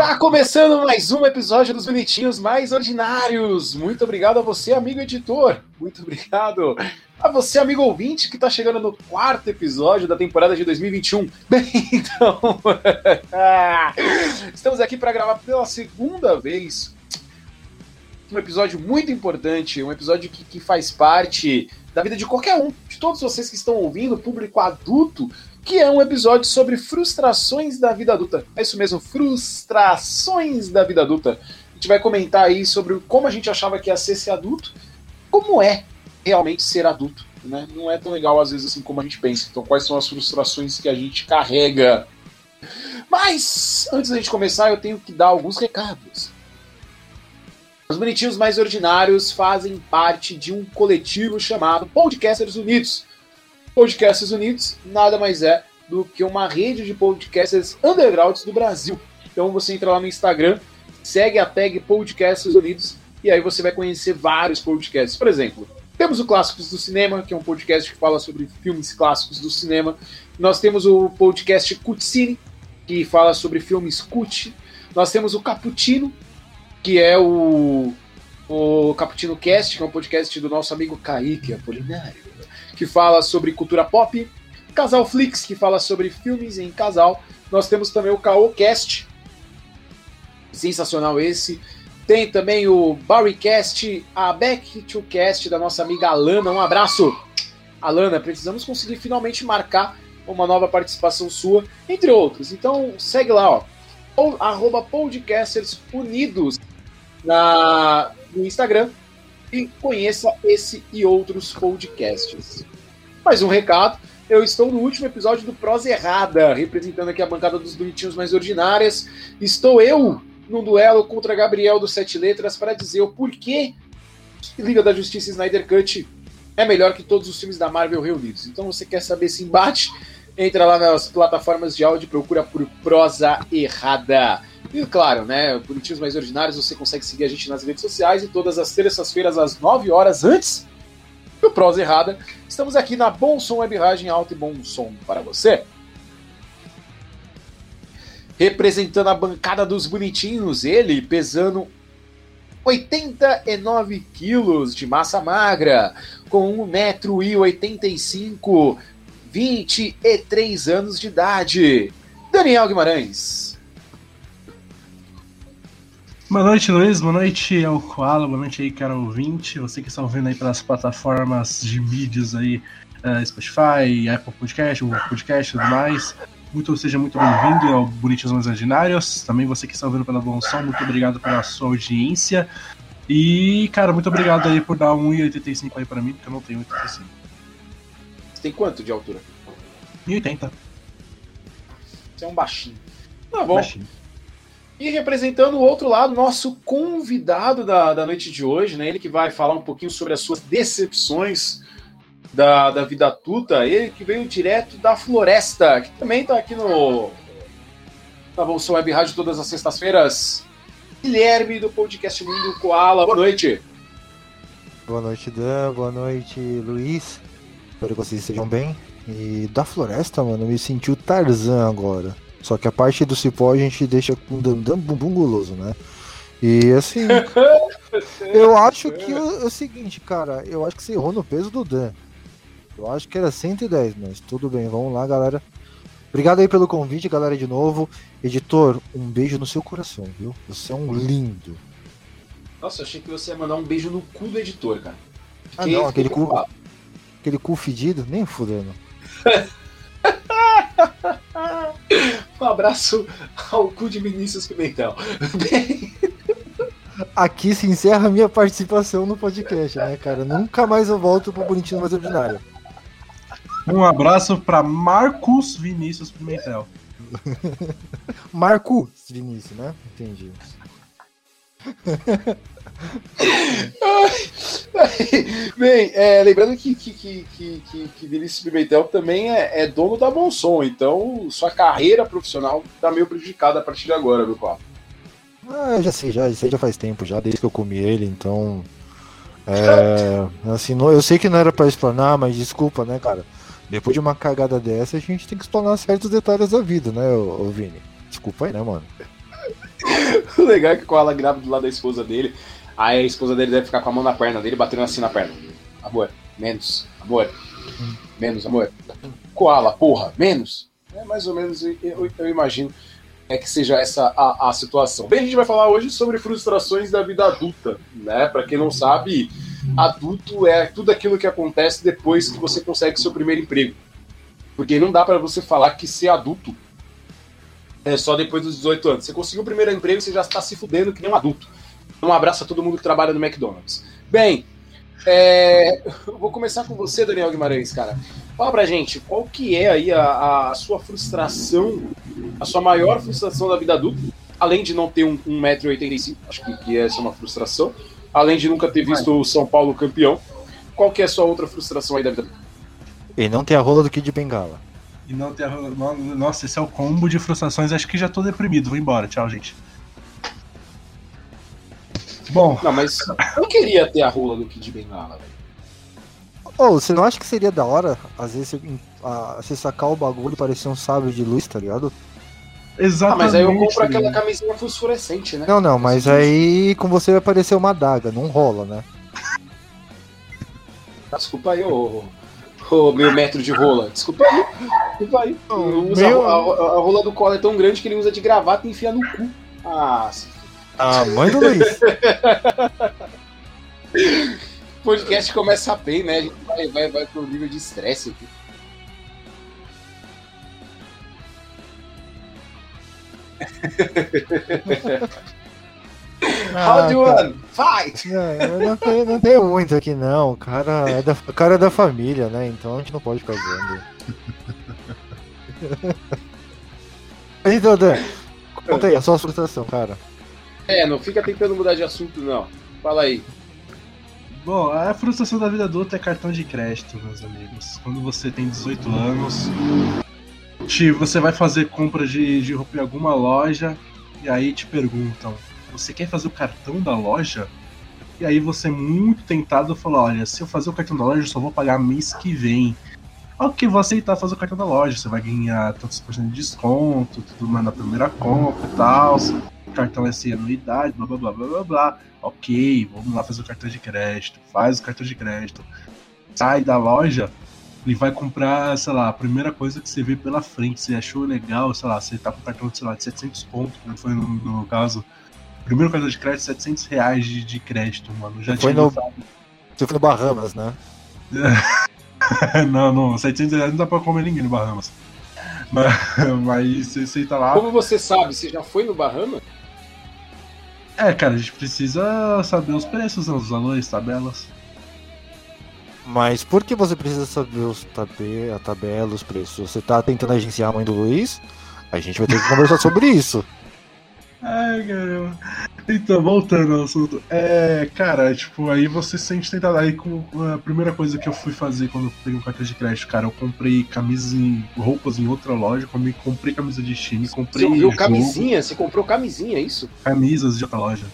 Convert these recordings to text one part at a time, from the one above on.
Está começando mais um episódio dos Bonitinhos Mais Ordinários. Muito obrigado a você, amigo editor. Muito obrigado a você, amigo ouvinte, que está chegando no quarto episódio da temporada de 2021. Bem, então, estamos aqui para gravar pela segunda vez um episódio muito importante, um episódio que, que faz parte da vida de qualquer um, de todos vocês que estão ouvindo, público adulto que é um episódio sobre frustrações da vida adulta. É isso mesmo, frustrações da vida adulta. A gente vai comentar aí sobre como a gente achava que ia ser ser adulto, como é realmente ser adulto. Né? Não é tão legal às vezes assim como a gente pensa. Então, quais são as frustrações que a gente carrega? Mas, antes da gente começar, eu tenho que dar alguns recados. Os bonitinhos mais ordinários fazem parte de um coletivo chamado Podcasters Unidos Podcasters Unidos nada mais é do que uma rede de podcasters undergrounds do Brasil. Então você entra lá no Instagram, segue a tag Podcasters Unidos e aí você vai conhecer vários podcasts. Por exemplo, temos o Clássicos do Cinema, que é um podcast que fala sobre filmes clássicos do cinema. Nós temos o podcast Cutscene, que fala sobre filmes cut. Nós temos o Cappuccino, que é o, o Cappuccino Cast, que é um podcast do nosso amigo Kaique Apolinário que fala sobre cultura pop, Casal Flix, que fala sobre filmes em casal. Nós temos também o Caocast, sensacional esse. Tem também o Barrycast, a Back to Cast da nossa amiga Alana. Um abraço, Alana. Precisamos conseguir finalmente marcar uma nova participação sua, entre outros. Então segue lá, ó. Arroba Podcasters Unidos na, no Instagram e conheça esse e outros podcasts. Mais um recado, eu estou no último episódio do Prosa Errada, representando aqui a bancada dos bonitinhos mais ordinárias. Estou eu num duelo contra Gabriel do Sete Letras para dizer o porquê Liga da Justiça e Snyder Cut é melhor que todos os filmes da Marvel reunidos. Então você quer saber esse embate? Entra lá nas plataformas de áudio e procura por Prosa Errada. E claro, né, Bonitinhos Mais Ordinários, você consegue seguir a gente nas redes sociais e todas as terças-feiras às 9 horas antes do Prosa Errada. Estamos aqui na Bom Som Web Rádio Alto e Bom Som para você. Representando a bancada dos bonitinhos, ele pesando 89 quilos de massa magra, com 1,85m, 23 anos de idade. Daniel Guimarães. Boa noite, Luiz. Boa noite ao Koala. Boa noite aí, cara ouvinte. Você que está ouvindo aí pelas plataformas de mídias aí, uh, Spotify, Apple Podcast, Google Podcast e tudo mais. Muito, seja muito bem-vindo ao Bonitinhos Mais Ordinários. Também você que está ouvindo pela Bom Som, muito obrigado pela sua audiência. E, cara, muito obrigado aí por dar 1,85 aí para mim, porque eu não tenho 1,85. Você tem quanto de altura? 1,80. Você é um baixinho. Tá bom. Baixinho. E representando o outro lado, nosso convidado da, da noite de hoje, né? Ele que vai falar um pouquinho sobre as suas decepções da, da vida tuta, ele que veio direto da floresta, que também está aqui no na Bolsa Web Rádio todas as sextas-feiras. Guilherme do podcast Mundo Koala, boa noite. Boa noite, Dan, boa noite, Luiz. Espero que vocês estejam bem. E da floresta, mano, me senti o Tarzan agora. Só que a parte do cipó a gente deixa com um bumbum guloso, né? E assim, eu acho que é o seguinte, cara, eu acho que você errou no peso do Dan. Eu acho que era 110, mas tudo bem, vamos lá, galera. Obrigado aí pelo convite, galera, de novo. Editor, um beijo no seu coração, viu? Você é um lindo. Nossa, eu achei que você ia mandar um beijo no cu do editor, cara. Fiquei, ah, não, aquele cu. Aquele cu fedido, nem fudendo. um abraço ao cu de Vinícius Pimentel. Bem... Aqui se encerra a minha participação no podcast, né, cara? Nunca mais eu volto pro Bonitinho Mais Ordinário. Um abraço para Marcos Vinícius Pimentel. Marcos Vinícius, né? Entendi. Bem, é, lembrando que, que, que, que, que Vinícius Pimentel também é, é, dono da Monson, então sua carreira profissional tá meio prejudicada a partir de agora, meu papo. Ah, eu já sei, já, já faz tempo, já desde que eu comi ele, então. É, assim, não, eu sei que não era para explanar, mas desculpa, né, cara? Depois de uma cagada dessa, a gente tem que explanar certos detalhes da vida, né, ô, ô Vini? Desculpa aí, né, mano? o legal é que o Koala grava do lado da esposa dele. Aí a esposa dele deve ficar com a mão na perna dele, batendo assim na perna. Amor, menos. Amor, menos, amor. Koala, porra, menos. É mais ou menos, eu, eu, imagino é que seja essa a, a situação. Bem, a gente vai falar hoje sobre frustrações da vida adulta, né? Para quem não sabe, adulto é tudo aquilo que acontece depois que você consegue seu primeiro emprego. Porque não dá para você falar que ser adulto é só depois dos 18 anos. Você conseguiu o primeiro emprego, você já está se fudendo que nem um adulto. Um abraço a todo mundo que trabalha no McDonald's. Bem, é, vou começar com você, Daniel Guimarães, cara. Fala pra gente, qual que é aí a, a sua frustração, a sua maior frustração da vida adulta, além de não ter um, 1,85m, acho que, que essa é uma frustração, além de nunca ter visto o São Paulo campeão, qual que é a sua outra frustração aí da vida adulta? E não ter a rola do Kid Bengala. E não ter a rola... Nossa, esse é o combo de frustrações, acho que já tô deprimido, vou embora, tchau, gente. Bom. Não, mas eu queria ter a rola do Kid Bengala, velho. Oh, você não acha que seria da hora, às vezes, você, a, você sacar o bagulho e parecer um sábio de luz, tá ligado? Exatamente. Ah, mas aí eu compro aquela camisinha fosforescente, né? Não, não, mas aí com você vai aparecer uma daga, não rola, né? Desculpa aí, ô, ô meu metro de rola. Desculpa aí. Desculpa aí. Usa, meu... a, a, a, rola do colo é tão grande que ele usa de gravata e enfia no cu. Ah, a mãe do Luiz. o podcast começa bem, né? A gente vai, vai, vai pro nível de estresse aqui. Ah, How do you Fight! Não, não, tem, não tem muito aqui não. O cara, é da, o cara é da família, né? Então a gente não pode ficar vendo. então, Dan, conta aí a sua frustração, cara. É, não fica tentando mudar de assunto, não. Fala aí. Bom, a frustração da vida adulta é cartão de crédito, meus amigos. Quando você tem 18 anos, te, você vai fazer compra de, de roupa em alguma loja e aí te perguntam: você quer fazer o cartão da loja? E aí você, é muito tentado, fala: olha, se eu fazer o cartão da loja, eu só vou pagar mês que vem. Ok, vou aceitar fazer o cartão da loja, você vai ganhar tantos por cento de desconto, tudo mais na primeira compra e tal cartão é sem anuidade, blá blá blá blá blá blá. Ok, vamos lá fazer o cartão de crédito. Faz o cartão de crédito. Sai da loja e vai comprar, sei lá, a primeira coisa que você vê pela frente. Você achou legal, sei lá, você tá com cartão, sei lá, de 700 pontos, como foi no, no caso. Primeiro cartão de crédito, 700 reais de, de crédito, mano. Já foi no... Você foi no Bahamas, né? não, não, 700 reais não dá pra comer ninguém no Bahamas. Mas, mas você, você tá lá. Como você sabe, você já foi no Bahamas? É, cara, a gente precisa saber os preços, né, os valores, tabelas. Mas por que você precisa saber os tabe a tabela, os preços? Você tá tentando agenciar a mãe do Luiz? A gente vai ter que conversar sobre isso. Ai, caramba. Então, voltando ao assunto. É, cara, tipo, aí você sente tentado. Aí com a primeira coisa que eu fui fazer quando eu peguei um cartão de crédito, cara, eu comprei camisas em roupas em outra loja, comprei, comprei camisa de time, comprei. Você viu camisinha? Você comprou camisinha, é isso? Camisas de outra loja.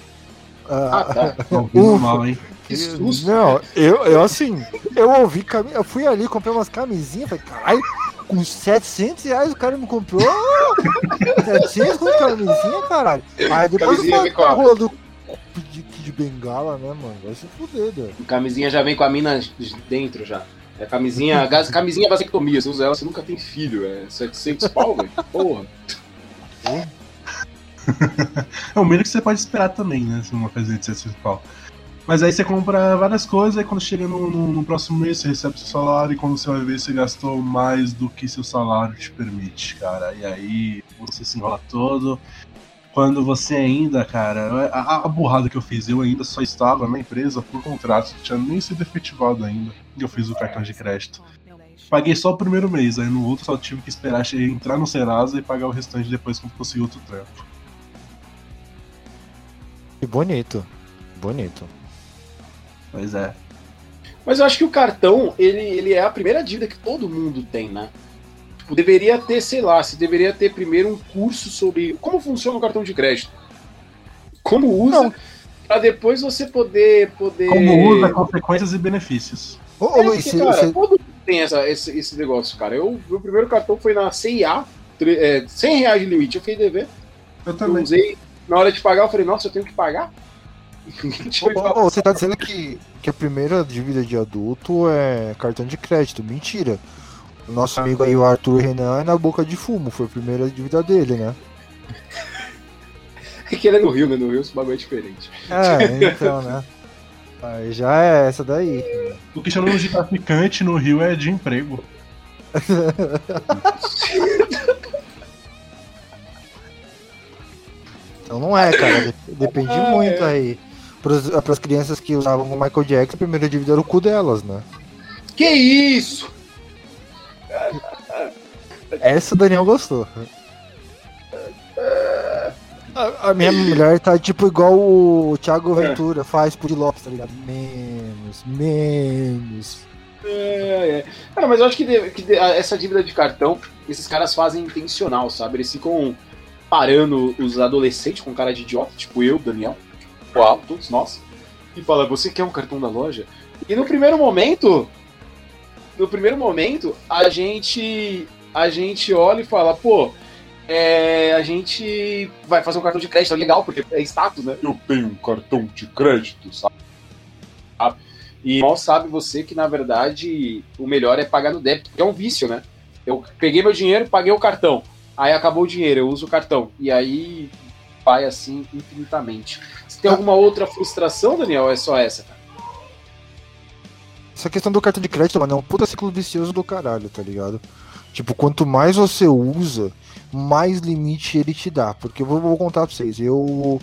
Ah, tá. Normal, hein? Que susto. Não, eu, eu assim, eu ouvi, eu fui ali, comprei umas camisinhas, falei, caralho, com 700 reais o cara me comprou 700 com camisinha, caralho. Aí depois camisinha eu a rua do de, de bengala, né, mano? Vai se fuder, velho. Camisinha já vem com a mina dentro já. É camisinha, gás, camisinha vasectomia, você usa ela, você nunca tem filho, é 700 pau, velho. Porra. é o mínimo que você pode esperar também, né? Se uma coisa de 700 pau. Mas aí você compra várias coisas, e quando chega no, no, no, próximo mês você recebe seu salário e quando você vai ver você gastou mais do que seu salário te permite, cara. E aí você se enrola todo. Quando você ainda, cara, a, a burrada que eu fiz, eu ainda só estava na empresa por contrato, não tinha nem sido efetivado ainda. E eu fiz o cartão de crédito. Paguei só o primeiro mês, aí no outro só tive que esperar entrar no Serasa e pagar o restante depois quando conseguir outro trampo. Que bonito. Bonito. Pois é. Mas eu acho que o cartão, ele, ele é a primeira dívida que todo mundo tem, né? Tipo, deveria ter, sei lá, se deveria ter primeiro um curso sobre como funciona o cartão de crédito. Como usa, para depois você poder, poder. Como usa, consequências e benefícios. Ô, é, Luiz, porque, cara, você... todo mundo tem essa, esse, esse negócio, cara. Eu, meu primeiro cartão foi na CIA, é, 100 reais de limite, eu fiquei dever. Eu também. Eu usei na hora de pagar, eu falei, nossa, eu tenho que pagar? Ô, ô, você tá dizendo que, que a primeira dívida de adulto é cartão de crédito. Mentira. O nosso amigo aí, o Arthur Renan, é na boca de fumo. Foi a primeira dívida dele, né? É que ele é no Rio, né? No Rio esse bagulho é diferente. É, então, né? Aí já é essa daí. O que chamamos de traficante no Rio é de emprego. Então não é, cara. Dep- Depende Ah, muito é. aí. Para as crianças que usavam o Michael Jackson, a primeira dívida era o cu delas, né? Que isso? Essa o Daniel gostou. A, a minha mulher tá tipo igual o Thiago Ventura faz por Lopes, tá ligado? Menos, menos. É, é. Cara, mas eu acho que, de- que de- essa dívida de cartão, esses caras fazem intencional, sabe? Eles ficam parando os adolescentes com cara de idiota, tipo eu, Daniel, uau, todos nós, e fala, você quer um cartão da loja? E no primeiro momento, no primeiro momento, a gente, a gente olha e fala, pô, é, a gente vai fazer um cartão de crédito, é legal, porque é status, né? Eu tenho um cartão de crédito, sabe? E mal sabe você que, na verdade, o melhor é pagar no débito, porque é um vício, né? Eu peguei meu dinheiro, paguei o cartão. Aí acabou o dinheiro, eu uso o cartão. E aí vai assim infinitamente. Tem alguma outra frustração, Daniel? Ou é só essa, cara? Essa questão do cartão de crédito, mano, é um puta ciclo vicioso do caralho, tá ligado? Tipo, quanto mais você usa, mais limite ele te dá. Porque eu vou, vou contar pra vocês, eu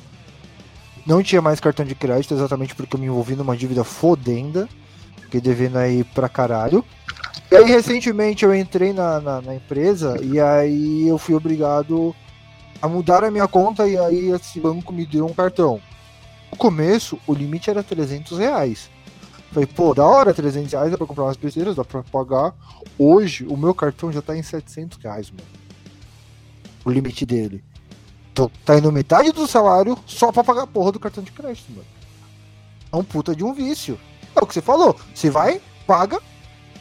não tinha mais cartão de crédito exatamente porque eu me envolvi numa dívida fodenda, fiquei devendo aí pra caralho. E aí, recentemente, eu entrei na, na, na empresa e aí eu fui obrigado a mudar a minha conta e aí esse banco me deu um cartão. No começo, o limite era 300 reais. Falei, pô, da hora, 300 reais dá pra comprar umas besteiras, dá pra pagar. Hoje, o meu cartão já tá em 700 reais, mano. O limite dele. Então, tá indo metade do salário só pra pagar a porra do cartão de crédito, mano. É um puta de um vício. É o que você falou. Você vai, paga,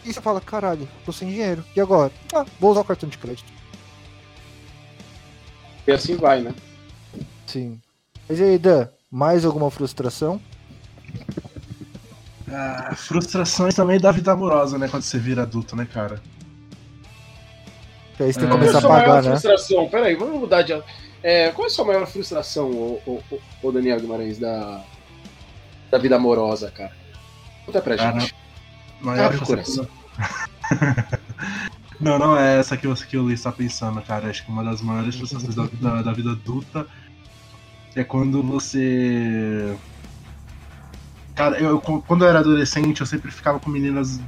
e você fala, caralho, tô sem dinheiro. E agora? Ah, vou usar o cartão de crédito. E assim vai, né? Sim. Mas e aí, Dan, mais alguma frustração? Ah, frustrações também da vida amorosa, né? Quando você vira adulto, né, cara? Que aí você tem É. que começar a Qual é a sua pagar, maior né? frustração? Peraí, vamos mudar de. É, qual é a sua maior frustração, ô, ô, ô, Daniel Guimarães, da, da vida amorosa, cara? Conta pra Cara, gente. Maior Abre frustração. não, não é essa que você que o Luiz tá pensando, cara. Acho que uma das maiores frustrações da vida, da vida adulta é quando você. Cara, eu, quando eu era adolescente, eu sempre ficava com meninas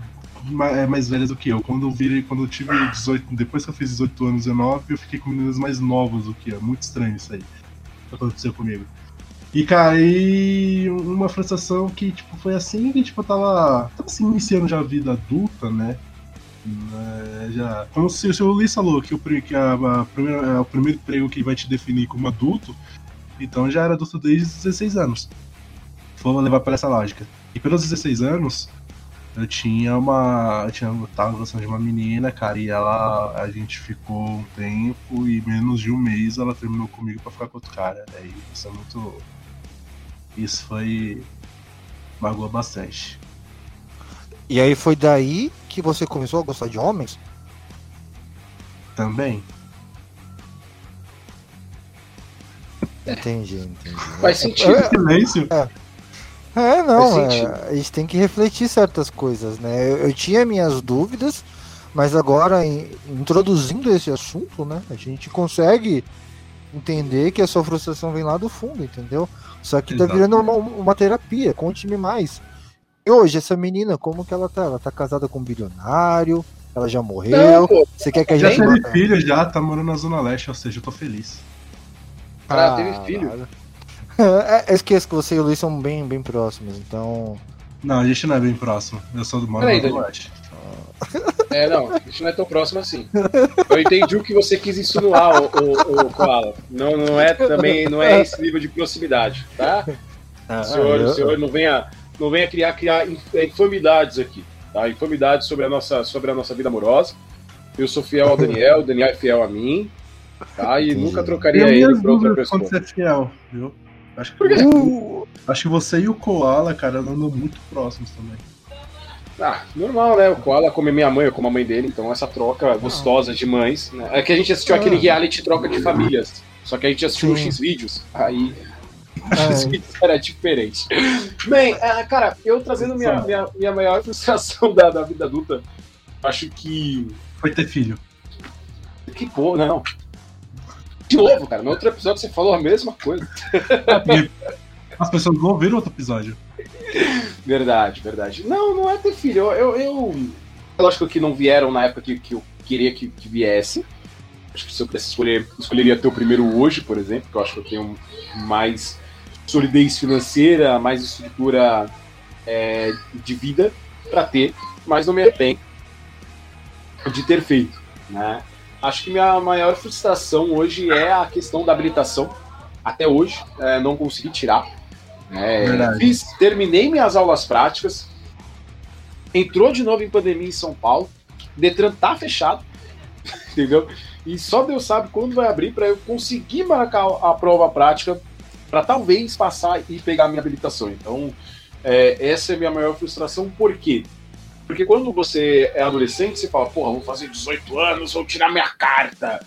é, mais velhas do que eu. Quando eu virei, quando eu tive 18, depois que eu fiz 18 anos, 19, eu fiquei com meninas mais novas do que eu. Muito estranho isso aí. Aconteceu comigo. E, cara, e uma frustração que, tipo, foi assim que, tipo, eu tava, tava assim, iniciando já a vida adulta, né? Né, já, como se, se o Luiz falou que, o, que a, a primeira, é o primeiro emprego que vai te definir como adulto, então já era adulto desde os 16 anos. Vamos levar para essa lógica. E pelos 16 anos, eu tinha uma. Eu tinha, eu tava gostando de uma menina, cara, e ela. A gente ficou um tempo e menos de um mês ela terminou comigo pra ficar com outro cara. Daí isso é muito. Isso foi. magoou bastante. E aí foi daí que você começou a gostar de homens? Também. Entendi, entendi. Faz sentido. É, Silêncio? É, não, Faz é, a gente tem que refletir certas coisas, né? Eu, eu tinha minhas dúvidas, mas agora, em- introduzindo esse assunto, né, a gente consegue entender que a sua frustração vem lá do fundo, entendeu? Só que tá virando uma, uma terapia, conte-me mais. E hoje, essa menina, como que ela tá? Ela tá casada com um bilionário, ela já morreu, Não, você quer que a Já gente... teve filho, já tá morando na Zona Leste, ou seja, eu tô feliz. Ela teve filho? É, eu esqueço que você e o Luiz são bem, bem próximos, então... Não, a gente não é bem próximo. Eu sou do moro. Zona Leste. É, não, a gente não é tão próximo assim. Eu entendi o que você quis insinuar, o, o, o Koala. Não, não é também, não é esse nível de proximidade, tá? O senhor, eu- senhor não venha, não venha criar, criar inf- infamidades aqui, tá? Infamidades sobre a nossa, sobre a nossa vida amorosa. Eu sou fiel ao Daniel, o Daniel é fiel a mim. Tá? E Entendi. nunca trocaria ele por outra quando pessoa. você é fiel, viu? Acho que? Uh, acho que você e o Koala, cara, andam muito próximos também. Ah, normal, né? O Koala come minha mãe, eu como a mãe dele, então essa troca gostosa de mães. Né? É que a gente assistiu Ah. aquele reality troca de famílias. Só que a gente assistiu Sim. X vídeos. Aí É. Era diferente. Bem, é, cara, eu trazendo minha, minha, minha maior frustração da, da vida adulta, acho que. Foi ter filho. Que porra, não. De novo, cara, no outro episódio você falou a mesma coisa. E as pessoas não ouviram outro episódio. Verdade, verdade. Não, não é ter filho. Eu, eu, eu- lógico que não vieram na época que, que eu queria que, que viesse. Acho que se eu pudesse escolher, escolheria ter o primeiro hoje, por exemplo, que eu acho que eu tenho mais solidez financeira, mais estrutura é, de vida para ter, mas não me arrependo de ter feito, né? Acho que minha maior frustração hoje é a questão da habilitação. Até hoje, é, não consegui tirar. É, fiz, terminei minhas aulas práticas. Entrou de novo em pandemia em São Paulo. Detran tá fechado. Entendeu? E só Deus sabe quando vai abrir para eu conseguir marcar a prova prática para talvez passar e pegar a minha habilitação. Então, é, essa é a minha maior frustração. Por quê? Porque quando você é adolescente, você fala, porra, vou fazer 18 anos, vou tirar minha carta.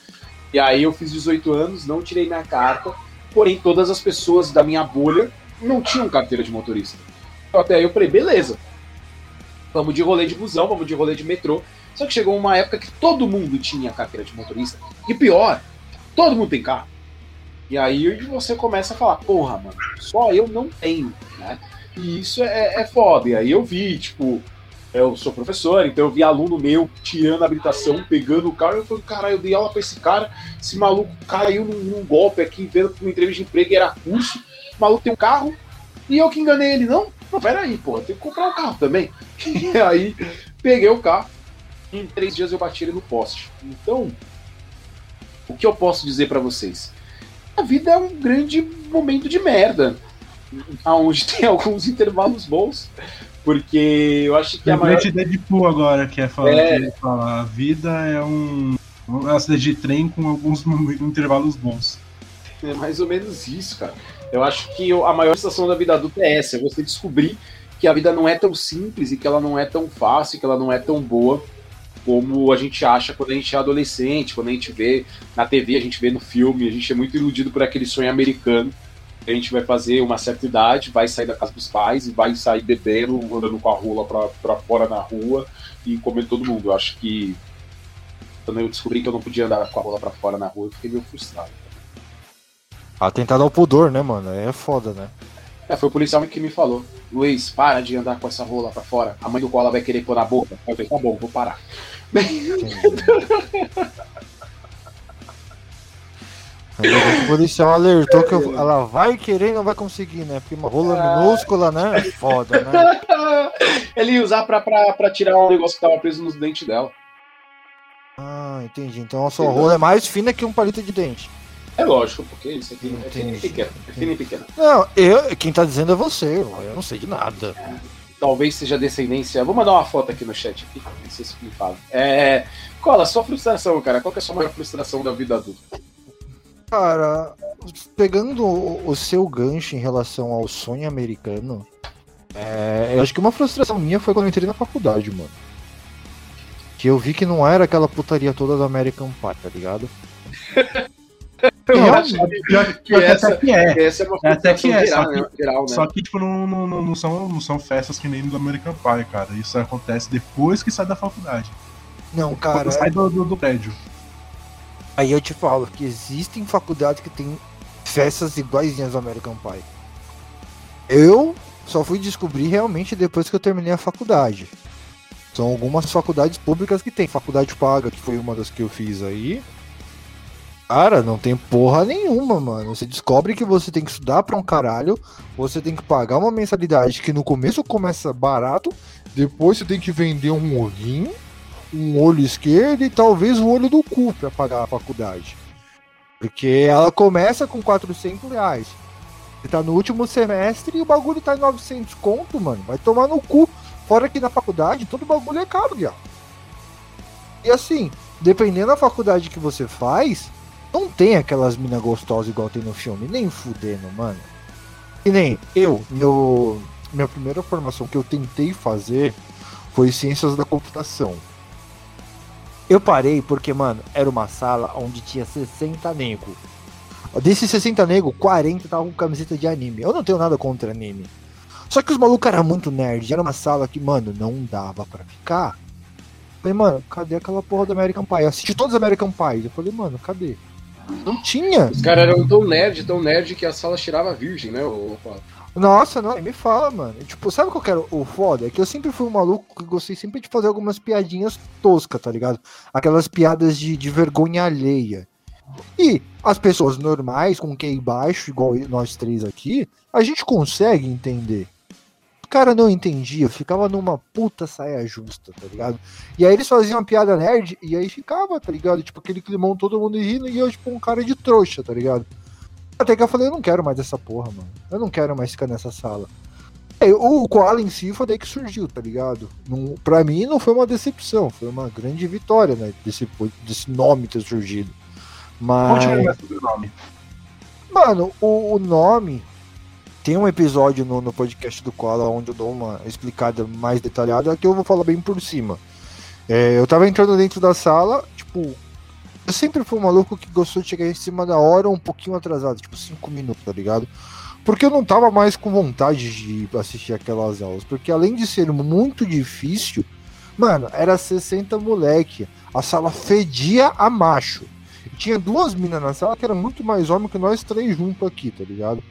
E aí eu fiz 18 anos, não tirei minha carta, porém todas as pessoas da minha bolha não tinham carteira de motorista. Então, até aí eu falei, beleza. Vamos de rolê de busão, vamos de rolê de metrô. Só que chegou uma época que todo mundo tinha carteira de motorista. E pior, todo mundo tem carro. E aí você começa a falar, porra, mano, só eu não tenho, né? E isso é, é foda. E aí eu vi, tipo, eu sou professor, então eu vi aluno meu tirando a habilitação, pegando o carro, eu falei, caralho, eu dei aula pra esse cara, esse maluco caiu num, num golpe aqui, vendo que uma entrevista de emprego era curso, o maluco tem um carro, e eu que enganei ele, não? Não, peraí, pô, tem que comprar um carro também. E aí, peguei o carro, em três dias eu bati ele no poste. Então, o que eu posso dizer pra vocês? A vida é um grande momento de merda, aonde tem alguns intervalos bons, porque eu acho que a maior... De Deadpool agora, que é falar É. que fala, a vida é um. Uma acidente de trem com alguns intervalos bons. É mais ou menos isso, cara. Eu acho que a maior sensação da vida adulta é essa: é você descobrir que a vida não é tão simples e que ela não é tão fácil, que ela não é tão boa como a gente acha quando a gente é adolescente, quando a gente vê na TV, a gente vê no filme, a gente é muito iludido por aquele sonho americano. A gente vai fazer uma certa idade, vai sair da casa dos pais e vai sair bebendo, andando com a rola pra, pra fora na rua e comendo todo mundo. Eu acho que quando eu descobri que eu não podia andar com a rola pra fora na rua, eu fiquei meio frustrado. Atentado ao pudor, né, mano? É foda, né? É, foi o policial que me falou. Luiz, para de andar com essa rola pra fora. A mãe do cola vai querer pôr na boca. Eu falei, tá bom, vou parar. O policial alertou que eu- ela vai querer e não vai conseguir, né? Porque uma rola minúscula, né? É foda, né? Ele ia usar pra, pra, pra tirar um negócio que tava preso nos dentes dela. Ah, entendi. Então a sua rola é mais fina que um palito de dente. É lógico, porque isso aqui é fino e Entendi. pequeno. É fino e pequeno. Não, eu, quem tá dizendo é você, eu não sei de nada. Talvez seja descendência. Vou mandar uma foto aqui no chat aqui. Não sei se me fala. É. Cola, sua frustração, cara. Qual que é a sua maior frustração da vida adulta? Cara, pegando o, seu gancho em relação ao sonho americano, é, eu acho que uma frustração minha foi quando eu entrei na faculdade, mano. Que eu vi que não era aquela putaria toda do American Pie, tá ligado? Eu Não, acho que, Pior, que essa, até que é. essa é uma É até que é, geral, só que- né? geral, né? Só que, tipo, não, não, não, não são, não são festas que nem do American Pie, cara. Isso acontece depois que sai da faculdade. Não, cara. Quando sai do, do, do prédio. Aí eu te falo que existem faculdades que tem festas iguaizinhas ao American Pie. Eu só fui descobrir realmente depois que eu terminei a faculdade. São algumas faculdades públicas que tem. Faculdade paga, que foi uma das que eu fiz aí. Cara, não tem porra nenhuma, mano. Você descobre que você tem que estudar pra um caralho, você tem que pagar uma mensalidade que no começo começa barato, depois você tem que vender um rim, um olho esquerdo e talvez o olho do cu pra pagar a faculdade. Porque ela começa com 400 reais. Você tá no último semestre e o bagulho tá em 900 conto, mano. Vai tomar no cu. Fora que na faculdade todo bagulho é caro, viado. E assim, dependendo da faculdade que você faz, Não tem aquelas minas gostosas igual tem no filme, nem fudendo, mano. E nem eu, meu, minha primeira formação que eu tentei fazer foi ciências da computação. Eu parei porque, mano, era uma sala onde tinha 60 nego. Desses 60 nego, 40 estavam com camiseta de anime. Eu não tenho nada contra anime. Só que os malucos eram muito nerd. Era uma sala que, mano, não dava para ficar. Falei, mano, cadê aquela porra do American Pie? Eu assisti todos os American Pie. Eu falei, mano, cadê? Não tinha. Os caras eram tão nerd, tão nerd que a sala tirava virgem, né? O... Nossa, não, me fala, mano. Tipo, sabe qual que era o foda? É que eu sempre fui um maluco que gostei sempre de fazer algumas piadinhas toscas, tá ligado? Aquelas piadas de, de vergonha alheia. E as pessoas normais, com QI baixo, igual nós três aqui, a gente consegue entender. O cara não entendia, ficava numa puta saia justa, tá ligado? E aí eles faziam uma piada nerd e aí ficava, tá ligado? Tipo, aquele climão todo mundo rindo e eu, tipo, um cara de trouxa, tá ligado? Até que eu falei, eu não quero mais essa porra, mano. Eu não quero mais ficar nessa sala. É, o Koala em si foi daí que surgiu, tá ligado? Não, pra mim não foi uma decepção, foi uma grande vitória, né? Desse, desse nome ter surgido. Mas. Nome? Mano, o, o, nome. Tem um episódio no, no podcast do Koala onde eu dou uma explicada mais detalhada que eu vou falar bem por cima. É, eu tava entrando dentro da sala, tipo, eu sempre fui um maluco que gostou de chegar em cima da hora um pouquinho atrasado, tipo 5 minutos, tá ligado? Porque eu não tava mais com vontade de assistir aquelas aulas. Porque além de ser muito difícil, mano, era 60 moleque. A sala fedia a macho. Tinha duas minas na sala que eram muito mais homem que nós três juntos aqui, tá ligado?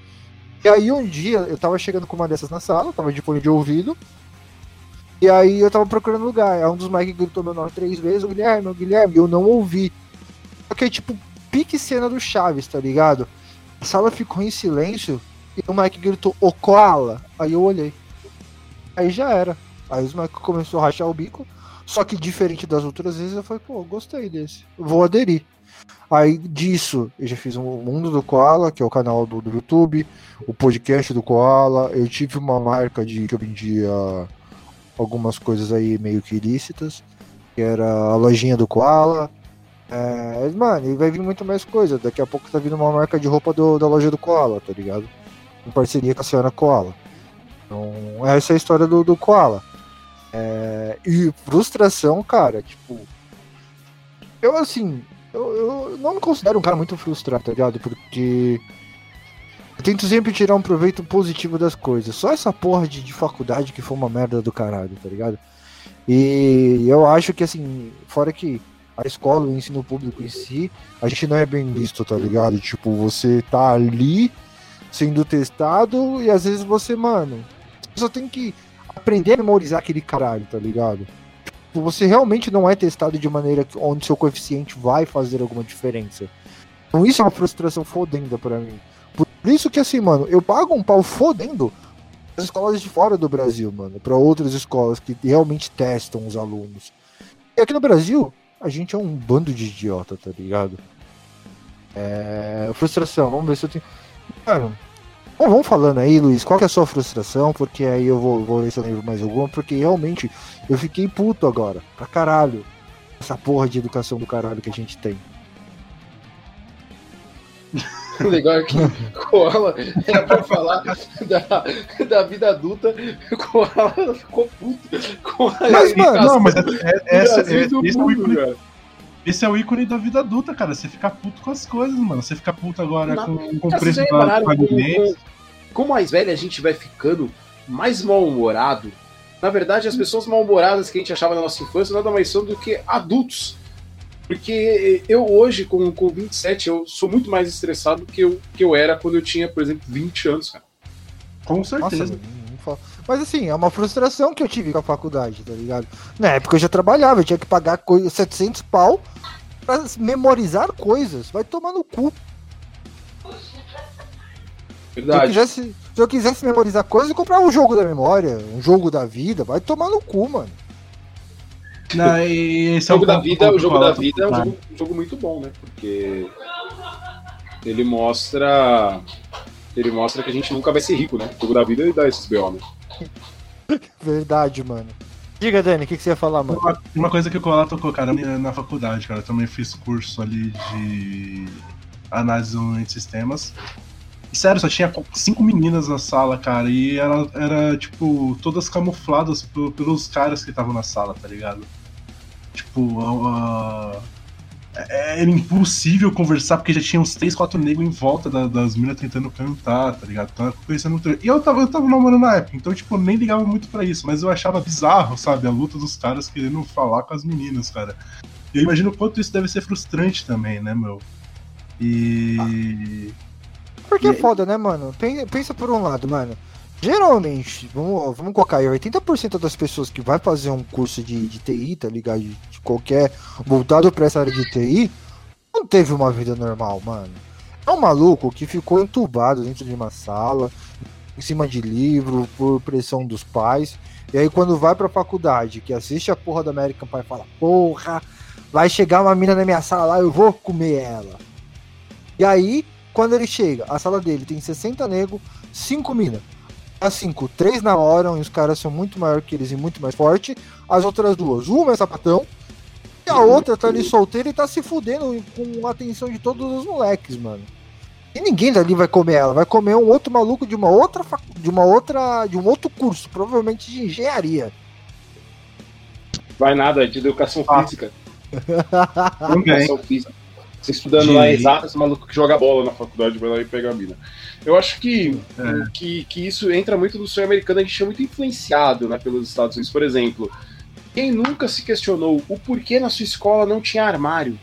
E aí um dia eu tava chegando com uma dessas na sala, tava de fone de ouvido. E aí eu tava procurando lugar. Aí um dos Mike gritou meu nome três vezes, o Guilherme, o Guilherme, eu não ouvi. Porque, é tipo, pique cena do Chaves, tá ligado? A sala ficou em silêncio e o Mike gritou, ô Koala. Aí eu olhei. Aí já era. Aí o Mike começou a rachar o bico. Só que diferente das outras vezes, eu falei, pô, gostei desse. Vou aderir. Aí disso, eu já fiz o um Mundo do Koala, que é o canal do, do, YouTube, o podcast do Koala. Eu tive uma marca de que eu vendia algumas coisas aí meio que ilícitas, que era a lojinha do Koala. É, mano, e vai vir muito mais coisa. Daqui a pouco tá vindo uma marca de roupa do, da loja do Koala, tá ligado? Em parceria com a senhora Koala. Então, essa é a história do, do Koala. É, e frustração, cara, tipo. Eu, assim, eu, eu não me considero um cara muito frustrado, tá ligado? Porque. Eu tento sempre tirar um proveito positivo das coisas. Só essa porra de, de faculdade que foi uma merda do caralho, tá ligado? E eu acho que, assim, fora que a escola, o ensino público em si, a gente não é bem visto, tá ligado? Tipo, você tá ali sendo testado e às vezes você, mano, só tem que aprender a memorizar aquele caralho, tá ligado? Tipo, você realmente não é testado de maneira onde seu coeficiente vai fazer alguma diferença. Então isso é uma frustração fodenda para mim. Por isso que assim, mano, eu pago um pau fodendo as escolas de fora do Brasil, mano, para outras escolas que realmente testam os alunos. E aqui no Brasil, a gente é um bando de idiota, tá ligado? É. Frustração, vamos ver se eu tenho. Mano, bom, vamos falando aí, Luiz, qual que é a sua frustração? Porque aí eu vou, vou ver se eu lembro mais alguma, porque realmente eu fiquei puto agora, pra caralho. Essa porra de educação do caralho que a gente tem. O legal é que Koala era pra falar da, da vida adulta, Koala ficou puto com a Mas, mano, não, mas é, é, essa, é, esse, mundo, é o ícone, esse é o ícone da vida adulta, cara. Você fica puto com as coisas, mano. Você fica puto agora Na, com, com o preço do alimento. Como mais velho a gente vai ficando mais mal-humorado, na verdade, as pessoas mal-humoradas que a gente achava na nossa infância nada mais são do que adultos porque eu hoje, com, com 27, eu sou muito mais estressado do que eu, que eu era quando eu tinha, por exemplo, 20 anos, cara. Com certeza. Nossa, mas assim, é uma frustração que eu tive com a faculdade, tá ligado? Na época eu já trabalhava, eu tinha que pagar 700 pau pra memorizar coisas. Vai tomar no cu. Verdade. Se eu, quisesse, se eu quisesse memorizar coisas, eu comprava um jogo da memória, um jogo da vida. Vai tomar no cu, mano. Não, e esse o é jogo é da vida, o jogo da vida é um jogo, um jogo, muito bom, né? Porque ele mostra ele mostra que a gente nunca vai ser rico, né? O jogo da vida ele dá esses BO, né? Verdade, mano. Diga, Dani, o que, que você ia falar, mano? Uma, uma coisa que o Koala tocou, cara, na faculdade, cara, eu também fiz curso ali de análise de sistemas. E, sério, só tinha cinco meninas na sala, cara, e era, era tipo, todas camufladas pelos caras que estavam na sala, tá ligado? Tipo, uh, era impossível conversar porque já tinha uns 3, 4 negros em volta da, das minas tentando cantar, tá ligado? Então, conhecendo muito. E eu tava, eu tava namorando na época, então, tipo, nem ligava muito para isso, mas eu achava bizarro, sabe? A luta dos caras querendo falar com as meninas, cara. E eu imagino o quanto isso deve ser frustrante também, né, meu? E. Porque é foda, né, mano? Pensa por um lado, mano. Geralmente, vamos, vamos colocar aí, 80% das pessoas que vai fazer um curso de, de TI, tá ligado? De, de qualquer. voltado pra essa área de TI, não teve uma vida normal, mano. É um maluco que ficou entubado dentro de uma sala, em cima de livro, por pressão dos pais. E aí, quando vai pra faculdade, que assiste a porra do American Pie, fala: Porra, vai chegar uma mina na minha sala lá, eu vou comer ela. E aí, quando ele chega, a sala dele tem 60 negros, 5 minas as cinco, três namoram e os caras são muito maior que eles e muito mais forte. As outras duas, uma é sapatão e a outra tá ali solteira e tá se fudendo com a atenção de todos os moleques, mano. E ninguém dali vai comer ela, vai comer um outro maluco de uma outra de uma outra de um outro curso, provavelmente de engenharia. Vai nada, é de educação ah. física. educação física. Você estudando de... lá exatas, maluco que joga bola na faculdade vai lá e pega a mina. Eu acho que, é. que, que isso entra muito no sonho americano, a gente é muito influenciado né, pelos Estados Unidos. Por exemplo, quem nunca se questionou o porquê na sua escola não tinha armário?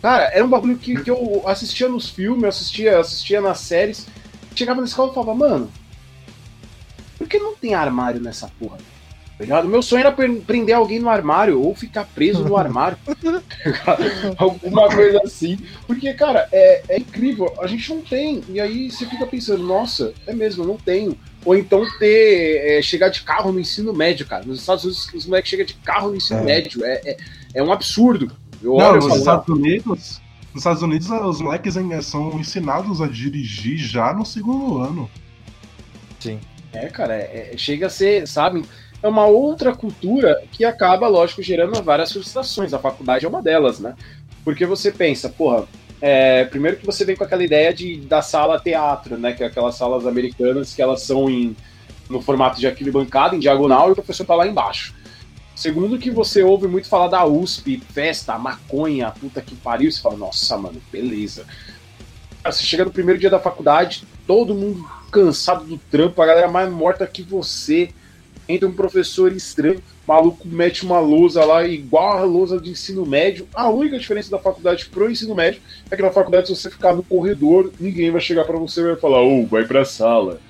Cara, era um bagulho que, que eu assistia nos filmes, assistia, assistia nas séries. Chegava na escola e falava, mano, por que não tem armário nessa porra? Tá ligado? Meu sonho era prender alguém no armário ou ficar preso no armário. Alguma coisa assim. Porque, cara, é, é incrível. A gente não tem. E aí você fica pensando, nossa, é mesmo, eu não tenho. Ou então ter. É, chegar de carro no ensino médio, cara. Nos Estados Unidos, os moleques chegam de carro no ensino é. médio. É, é, é, um absurdo. Eu não, nos Estados Unidos. Nos Estados Unidos, os moleques são ensinados a dirigir já no segundo ano. Sim. É, cara, é, é chega a ser, sabe? É uma outra cultura que acaba, lógico, gerando várias frustrações. A faculdade é uma delas, né? Porque você pensa, porra, é, primeiro que você vem com aquela ideia de da sala teatro, né? Que é aquelas salas americanas que elas são em, no formato de aquele bancada, em diagonal, e o professor tá lá embaixo. Segundo que você ouve muito falar da USP, festa, maconha, puta que pariu, você fala, nossa, mano, beleza. Você chega no primeiro dia da faculdade, todo mundo cansado do trampo, a galera mais morta que você, entra um professor estranho, maluco mete uma lousa lá igual a lousa de ensino médio. A única diferença da faculdade pro ensino médio é que na faculdade, se você ficar no corredor, ninguém vai chegar para você e vai falar, ô, oh, vai pra sala.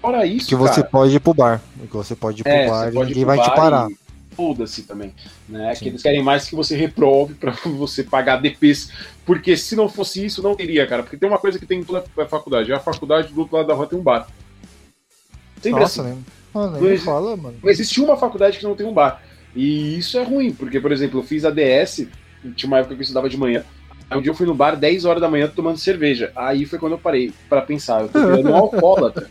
Fora isso, que você cara, pode ir pro bar. Que você pode ir pro é, bar e ninguém vai te parar. Foda-se também. Né? Que eles querem mais que você reprove para você pagar DPs. Porque se não fosse isso, não teria, cara. Porque tem uma coisa que tem em toda a faculdade. A faculdade do outro lado da rua tem um bar. Sempre Nossa, assim. Mesmo. Mano, não, existe, fala, mano. não existe uma faculdade que não tem um bar. E isso é ruim, porque, por exemplo, eu fiz a DS, tinha uma época que eu estudava de manhã. Aí um dia eu fui no bar 10 horas da manhã tomando cerveja. Aí foi quando eu parei para pensar, eu tô virando um alcoólatra.